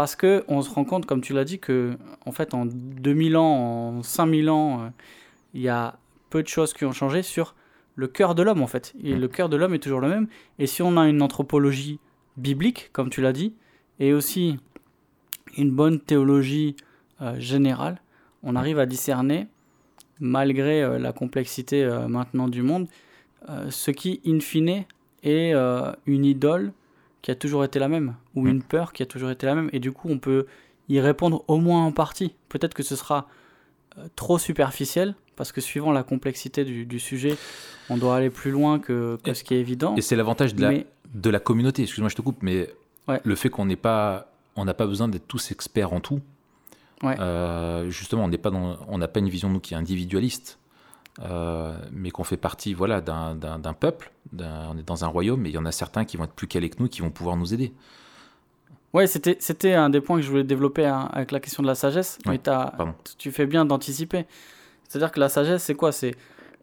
parce que on se rend compte, comme tu l'as dit, que en fait, en 2000 ans, en 5000 ans, euh, il y a peu de choses qui ont changé sur le cœur de l'homme, en fait. Et le cœur de l'homme est toujours le même. Et si on a une anthropologie biblique, comme tu l'as dit, et aussi une bonne théologie générale, on arrive à discerner, malgré la complexité maintenant du monde, ce qui, in fine, est une idole qui a toujours été la même, ou une peur qui a toujours été la même, et du coup on peut y répondre au moins en partie. Peut-être que ce sera euh, trop superficiel, parce que suivant la complexité du, sujet, on doit aller plus loin que, ce qui est évident. Et c'est l'avantage de, la, de la communauté, excuse-moi je te coupe, mais le fait qu'on n'est pas, on n'a pas besoin d'être tous experts en tout. Euh, justement, on n'est pas dans, on n'a pas une vision nous qui est individualiste. Euh, mais qu'on fait partie voilà, d'un peuple, on est dans un royaume, et il y en a certains qui vont être plus calés que nous, qui vont pouvoir nous aider. Ouais, c'était un des points que je voulais développer hein, avec la question de la sagesse, mais tu fais bien d'anticiper. C'est-à-dire que la sagesse, c'est quoi? C'est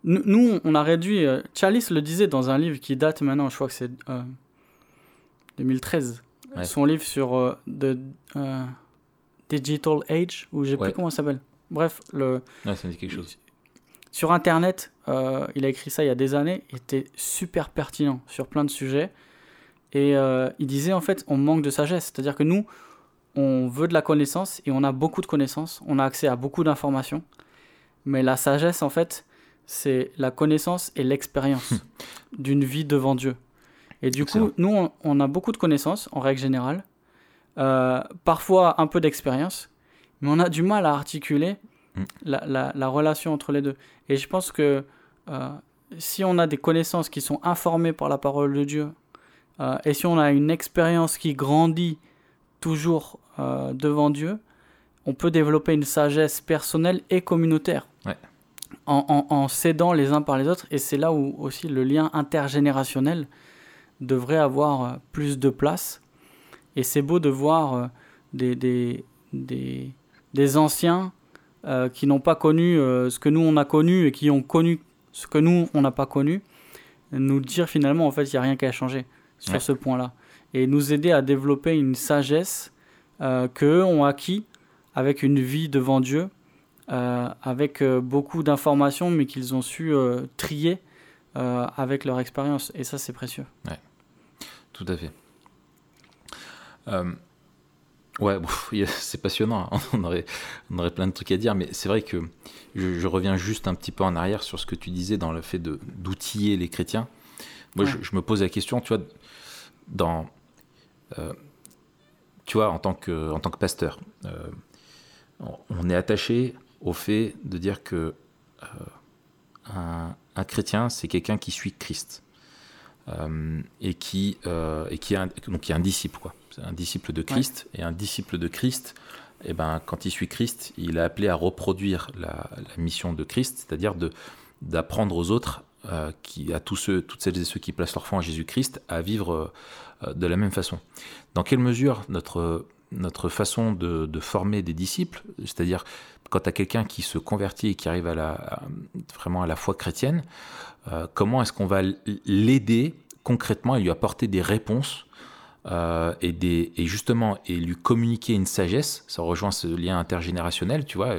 Nous, on a réduit... Euh, Chalice le disait dans un livre qui date maintenant, je crois que c'est 2013, euh, son livre sur The Digital Age, ou je sais plus comment ça s'appelle. Bref, le... Ça me dit quelque chose sur Internet, euh, il a écrit ça il y a des années, il était super pertinent sur plein de sujets. Et euh, il disait en fait, on manque de sagesse. C'est-à-dire que nous, on veut de la connaissance et on a beaucoup de connaissances, on a accès à beaucoup d'informations. Mais la sagesse, en fait, c'est la connaissance et l'expérience d'une vie devant Dieu. Et du coup, nous, on, a beaucoup de connaissances, en règle générale, euh, parfois un peu d'expérience, mais on a du mal à articuler Mm. la, relation entre les deux. Et je pense que euh, si on a des connaissances qui sont informées par la parole de Dieu, euh, et si on a une expérience qui grandit toujours euh, devant Dieu, on peut développer une sagesse personnelle et communautaire. En, en, s'aidant les uns par les autres. Et c'est là où aussi le lien intergénérationnel devrait avoir plus de place. Et c'est beau de voir des, des, des, des anciens euh, qui n'ont pas connu euh, ce que nous on a connu et qui ont connu ce que nous on n'a pas connu, nous dire finalement en fait il n'y a rien qu'à changer sur ce point-là. Et nous aider à développer une sagesse euh, qu'eux ont acquis avec une vie devant Dieu, avec beaucoup d'informations mais qu'ils ont su trier avec leur expérience. Et ça c'est précieux. Ouais, tout à fait. Ouais, c'est passionnant. Hein. On aurait, on aurait plein de trucs à dire, mais c'est vrai que je, reviens juste un petit peu en arrière sur ce que tu disais dans le fait d'outiller les chrétiens. Moi, je, me pose la question, tu vois, dans, euh, tu vois, en tant que, en tant que pasteur, euh, on est attaché au fait de dire que euh, un, chrétien, c'est quelqu'un qui suit Christ et qui, et qui, donc qui est un disciple, quoi un disciple de Christ. Et un disciple de Christ, eh ben, quand il suit Christ, il est appelé à reproduire la, mission de Christ, c'est-à-dire d'apprendre aux autres, euh, qui, à tous ceux, toutes celles et ceux qui placent leur foi en Jésus-Christ, à vivre euh, de la même façon. Dans quelle mesure notre, notre façon de, former des disciples, c'est-à-dire quand tu as quelqu'un qui se convertit et qui arrive à la, vraiment à la foi chrétienne, euh, comment est-ce qu'on va l'aider concrètement et lui apporter des réponses euh, et, justement et lui communiquer une sagesse, ça rejoint ce lien intergénérationnel, tu vois,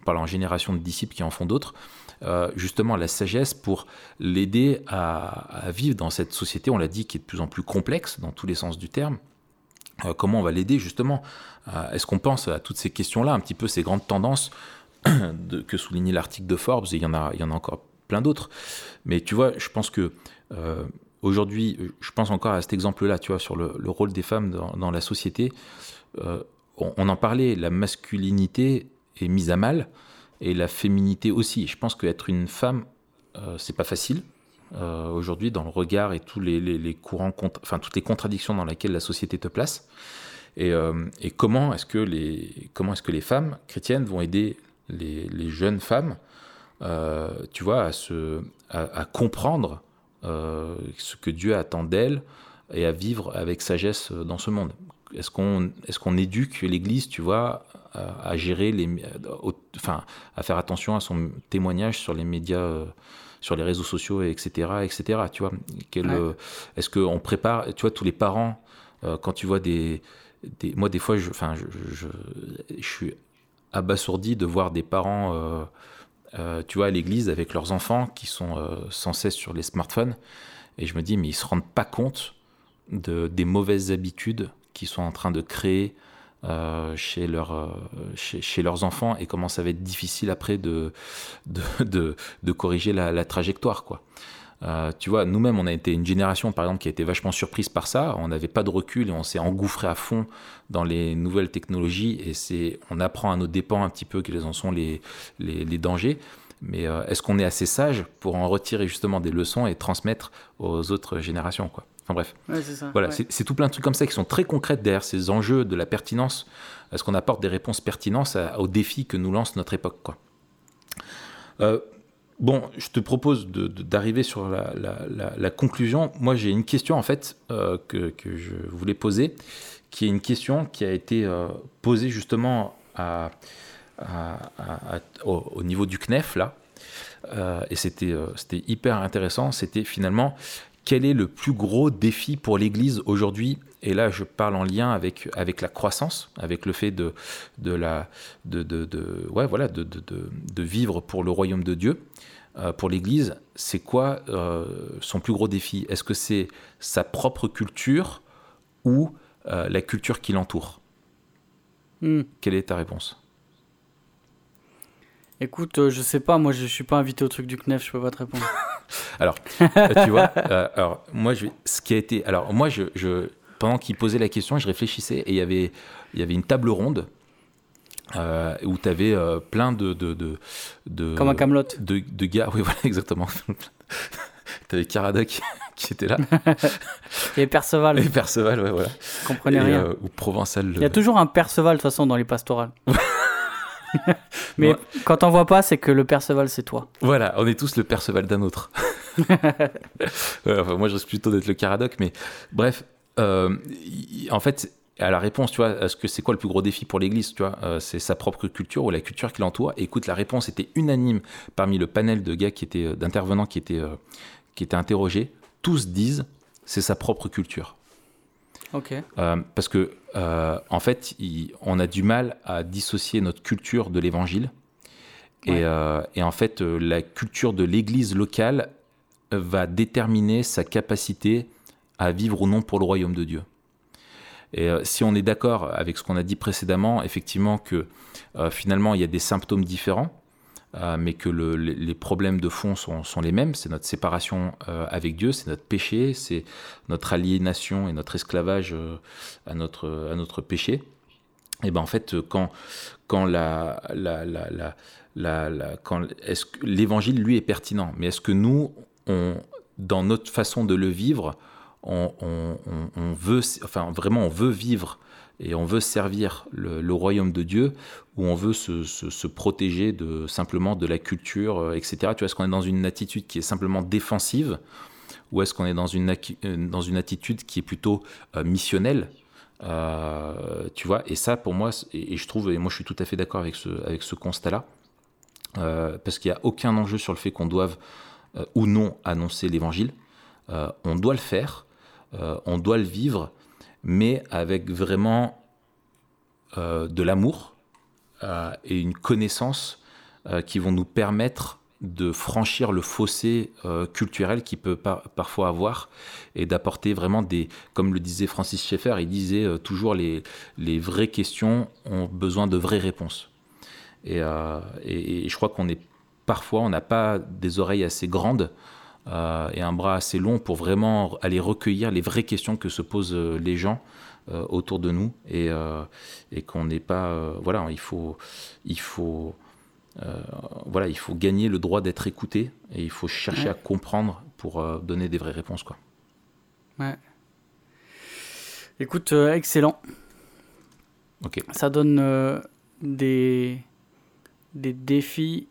on parle en génération de disciples qui en font d'autres, euh, justement la sagesse pour l'aider à, vivre dans cette société, on l'a dit, qui est de plus en plus complexe dans tous les sens du terme. Euh, comment on va l'aider justement Est-ce qu'on pense à toutes ces questions-là, un petit peu ces grandes tendances que soulignait l'article de Forbes, et il y en a, il y en a encore plein d'autres. Mais tu vois, je pense que Aujourd'hui, je pense encore à cet exemple-là, tu vois, sur le, rôle des femmes dans, la société. Euh, on, en parlait, la masculinité est mise à mal et la féminité aussi. Je pense qu'être une femme, euh, c'est pas facile. Euh, aujourd'hui, dans le regard et tous les, courants, enfin toutes les contradictions dans lesquelles la société te place. Et, comment est-ce que les femmes chrétiennes vont aider les, jeunes femmes, tu vois, à comprendre euh, ce que Dieu attend d'elle et à vivre avec sagesse dans ce monde. Est-ce qu'on est qu'on éduque l'Église, tu vois, à, gérer les, enfin, à faire attention à son témoignage sur les médias, euh, sur les réseaux sociaux, etc., etc. Tu vois, euh, est-ce qu'on prépare, tu vois, tous les parents, quand tu vois des, des, moi des fois, je, enfin, je, je, je, suis abasourdi de voir des parents euh, tu vois, à l'église avec leurs enfants qui sont euh, sans cesse sur les smartphones. Et je me dis, mais ils se rendent pas compte de, des mauvaises habitudes qu'ils sont en train de créer chez, leur, chez, leurs enfants et comment ça va être difficile après de, de, de, corriger la, la, trajectoire. Quoi. Euh, tu vois, nous-mêmes, on a été une génération, par exemple, qui a été vachement surprise par ça. On n'avait pas de recul et on s'est engouffré à fond dans les nouvelles technologies. Et c'est, on apprend à nos dépens un petit peu quels en sont les, les, dangers. Mais euh, est-ce qu'on est assez sage pour en retirer justement des leçons et transmettre aux autres générations, quoi? Enfin bref. voilà, c'est, tout plein de trucs comme ça qui sont très concrets derrière ces enjeux de la pertinence. Est-ce qu'on apporte des réponses pertinentes aux défis que nous lance notre époque, quoi? Euh, Bon, je te propose d'arriver sur la, conclusion. Moi, j'ai une question en fait euh, que, je voulais poser, qui est une question qui a été euh, posée justement au, niveau du CNEF là, euh, et c'était hyper intéressant. C'était finalement quel est le plus gros défi pour l'Église aujourd'hui et là, je parle en lien avec, avec la croissance, avec le fait de, de, la, de, de, de ouais, voilà, de, de, de, vivre pour le royaume de Dieu. Euh, pour l'Église, c'est quoi euh, son plus gros défi? Est-ce que c'est sa propre culture ou euh, la culture qui l'entoure? Hmm. Quelle est ta réponse? Écoute, je sais pas, moi je suis pas invité au truc du CNEF, je peux pas te répondre. alors, tu vois, alors moi je, ce qui a été, alors moi je, je pendant qu'il posait la question, je réfléchissais et il y avait, il y avait une table ronde euh, où tu avais euh, plein de, de, de, Comme un Camelot. De, de gars, oui, voilà, exactement. tu avais Caradoc qui était là. et Perceval. Et Perceval, ouais, voilà. Comprenez rien. Euh, ou Provençal. Il y a toujours un Perceval, de toute façon, dans les pastorales. Mais quand on voit pas, c'est que le Perceval, c'est toi. Voilà, on est tous le Perceval d'un autre. moi, je risque plutôt d'être le Caradoc, mais bref, euh, en fait, à la réponse, tu vois, est-ce que c'est quoi le plus gros défi pour l'Église, tu vois euh, C'est sa propre culture ou la culture qui l'entoure. écoute, la réponse était unanime parmi le panel de gars qui étaient, euh, d'intervenants qui étaient, qui étaient interrogés. Tous disent, c'est sa propre culture. Ok. parce que, en fait, on a du mal à dissocier notre culture de l'Évangile. Et, et, en fait, la culture de l'Église locale va déterminer sa capacité à vivre ou non pour le royaume de Dieu. Et euh, si on est d'accord avec ce qu'on a dit précédemment, effectivement que euh, finalement il y a des symptômes différents, euh, mais que les problèmes de fond sont, les mêmes, c'est notre séparation avec Dieu, c'est notre péché, c'est notre aliénation et notre esclavage à, notre, péché. Et ben en fait, quand, l'évangile lui est pertinent, mais est-ce que nous, dans notre façon de le vivre, on, veut, enfin vraiment, on veut vivre et on veut servir le, royaume de Dieu, ou on veut se, protéger de simplement de la culture, euh, etc. Tu est-ce qu'on est dans une attitude qui est simplement défensive, ou est-ce qu'on est dans une, euh, dans une attitude qui est plutôt euh, missionnelle tu vois, et ça pour moi, et, je trouve, et moi je suis tout à fait d'accord avec ce, avec ce constat-là, parce qu'il n'y a aucun enjeu sur le fait qu'on doive ou non annoncer l'évangile. on doit le faire, euh, on doit le vivre, mais avec vraiment euh, de l'amour euh, et une connaissance qui vont nous permettre de franchir le fossé culturel qui peut parfois avoir et d'apporter vraiment des, comme le disait Francis Schaeffer, il disait toujours les, les vraies questions ont besoin de vraies réponses. Et, et je crois qu'on est parfois, on n'a pas des oreilles assez grandes euh, et un bras assez long pour vraiment aller recueillir les vraies questions que se posent euh, les gens euh, autour de nous. Et, et qu'on n'est pas voilà il faut il faut voilà il faut gagner le droit d'être écouté et il faut chercher à comprendre pour donner des vraies réponses quoi. Ouais. Écoute excellent. Ok. Ça donne des des défis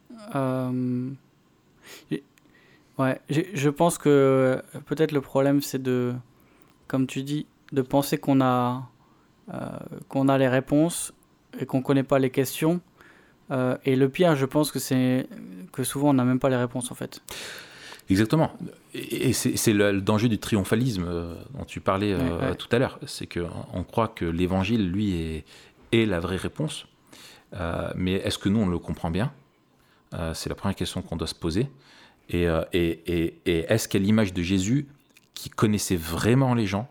Ouais, je pense que euh, peut-être le problème c'est de, comme tu dis, de penser qu'on a, euh, qu'on a les réponses et qu'on connaît pas les questions. Euh, et le pire, je pense que c'est que souvent on n'a même pas les réponses en fait. Exactement. Et c'est le, danger du triomphalisme dont tu parlais tout à l'heure. C'est qu'on croit que l'évangile, lui, est, est, la vraie réponse. mais est-ce que nous, on le comprend bien? C'est la première question qu'on doit se poser. Euh, et, est-ce qu'à l'image de Jésus, qui connaissait vraiment les gens,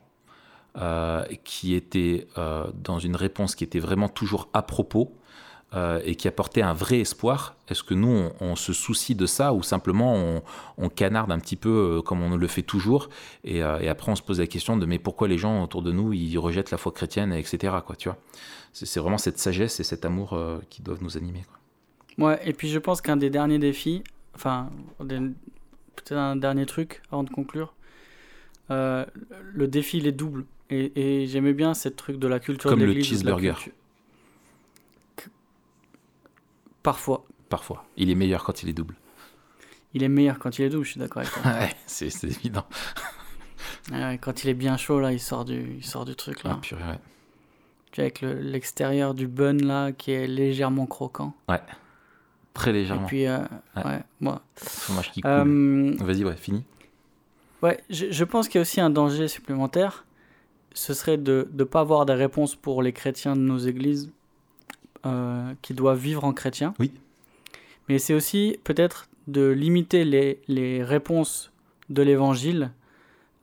qui était dans une réponse qui était vraiment toujours à propos et qui apportait un vrai espoir Est-ce que nous, on, se soucie de ça ou simplement on, canarde un petit peu comme on le fait toujours et, après on se pose la question de mais pourquoi les gens autour de nous ils rejettent la foi chrétienne, etc. Quoi, tu vois c'est vraiment cette sagesse et cet amour euh, qui doivent nous animer. Quoi. Ouais, et puis je pense qu'un des derniers défis, enfin, peut-être un dernier truc avant de conclure, euh, le défi il est double. Et, j'aimais bien cette truc de la culture Comme le cheeseburger. Parfois. Parfois. Il est meilleur quand il est double. Il est meilleur quand il est double, je suis d'accord avec toi. ouais, c'est évident. quand il est bien chaud, là, il sort du, il sort du truc, là. Ah, purée, ouais avec l'extérieur du bun là qui est légèrement croquant. Ouais. Très légèrement. Et puis, euh, ouais. moi. qui euh, Vas-y, ouais, fini. Ouais, je, je pense qu'il y a aussi un danger supplémentaire. Ce serait de ne pas avoir des réponses pour les chrétiens de nos églises euh, qui doivent vivre en chrétien. Oui. Mais c'est aussi peut-être de limiter les, les réponses de l'évangile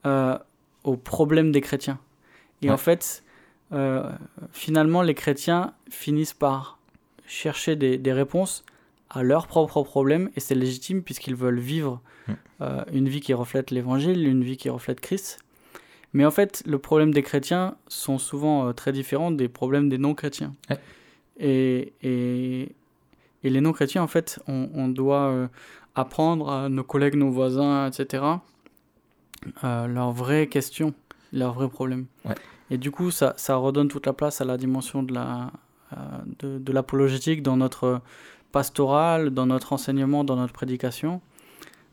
aux problèmes des chrétiens. Et en fait, euh, finalement, les chrétiens finissent par chercher des, réponses à leurs propres problèmes, et c'est légitime puisqu'ils veulent vivre mm. euh, une vie qui reflète l'évangile, une vie qui reflète Christ. Mais en fait, le problème des chrétiens sont souvent euh, très différents des problèmes des non-chrétiens. Et, et, et, les non-chrétiens, en fait, on, doit apprendre à nos collègues, nos voisins, etc., leurs vraies questions, leurs vrais problèmes. Ouais. Et du coup, ça, ça, redonne toute la place à la dimension de la euh, de, de l'apologétique dans notre pastoral, dans notre enseignement, dans notre prédication,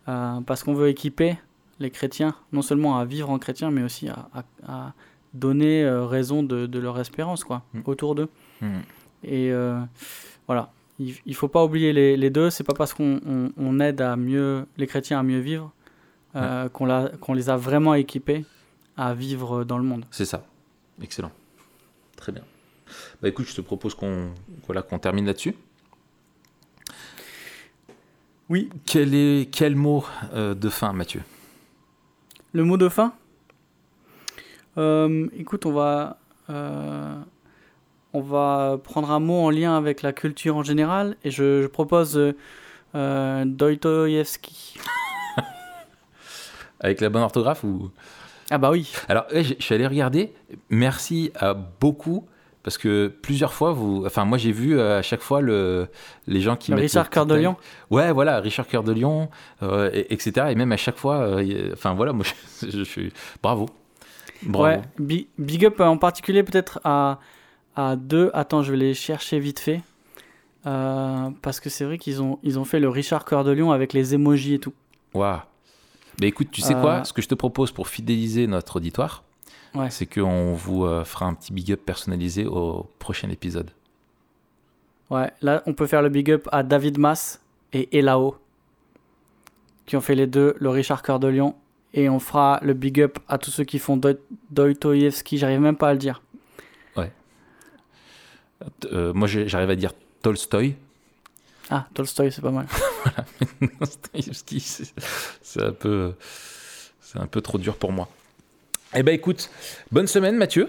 euh, parce qu'on veut équiper les chrétiens, non seulement à vivre en chrétien, mais aussi à, à, donner euh, raison de, de, leur espérance quoi, mm. autour d'eux. Mm. Et voilà, il ne faut pas oublier les, les deux. C'est pas parce qu'on on, aide à mieux les chrétiens à mieux vivre qu'on qu'on les a vraiment équipés à vivre dans le monde. C'est ça. Excellent. Très bien. Bah écoute, je te propose qu'on voilà, qu'on termine là-dessus. Oui. Quel, est, quel mot euh, de fin, Mathieu? Le mot de fin? Euh, Écoute, on va, euh, on va prendre un mot en lien avec la culture en général et je, je propose Dostoïevski. avec la bonne orthographe ou? Ah bah oui. Alors, je suis allé regarder. Merci à beaucoup. Parce que plusieurs fois, vous, enfin moi j'ai vu euh, à chaque fois le, les gens qui Richard Cœur de Lion. Ouais, voilà, Richard Cœur de Lion, euh, etc. Et même à chaque fois, euh, enfin voilà, moi je, suis bravo. bravo. Ouais, big, up en particulier peut-être à, à deux. Attends, je vais les chercher vite fait. parce que c'est vrai qu'ils ont, ils ont fait le Richard Cœur de Lion avec les emojis et tout. Waouh. Mais écoute, tu sais quoi? Ce que je te propose pour fidéliser notre auditoire, c'est qu'on vous euh, fera un petit big up personnalisé au prochain épisode. Ouais, là, on peut faire le big up à David Mass et Elao, qui ont fait les deux, le Richard Cœur de Lion. Et on fera le big up à tous ceux qui font Dostoyevski, j'arrive même pas à le dire. Ouais. Euh, moi, j'arrive à dire Tolstoy, ah, Tolstoy, c'est pas mal. voilà, c'est un peu, c'est un peu trop dur pour moi. Eh ben, écoute, bonne semaine, Mathieu.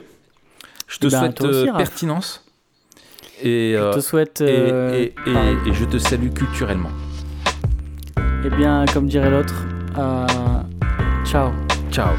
Je te ben, souhaite euh, pertinence. Et, je te euh, souhaite. Euh, et, et, je te salue culturellement. Eh bien, comme dirait l'autre, ciao. Ciao.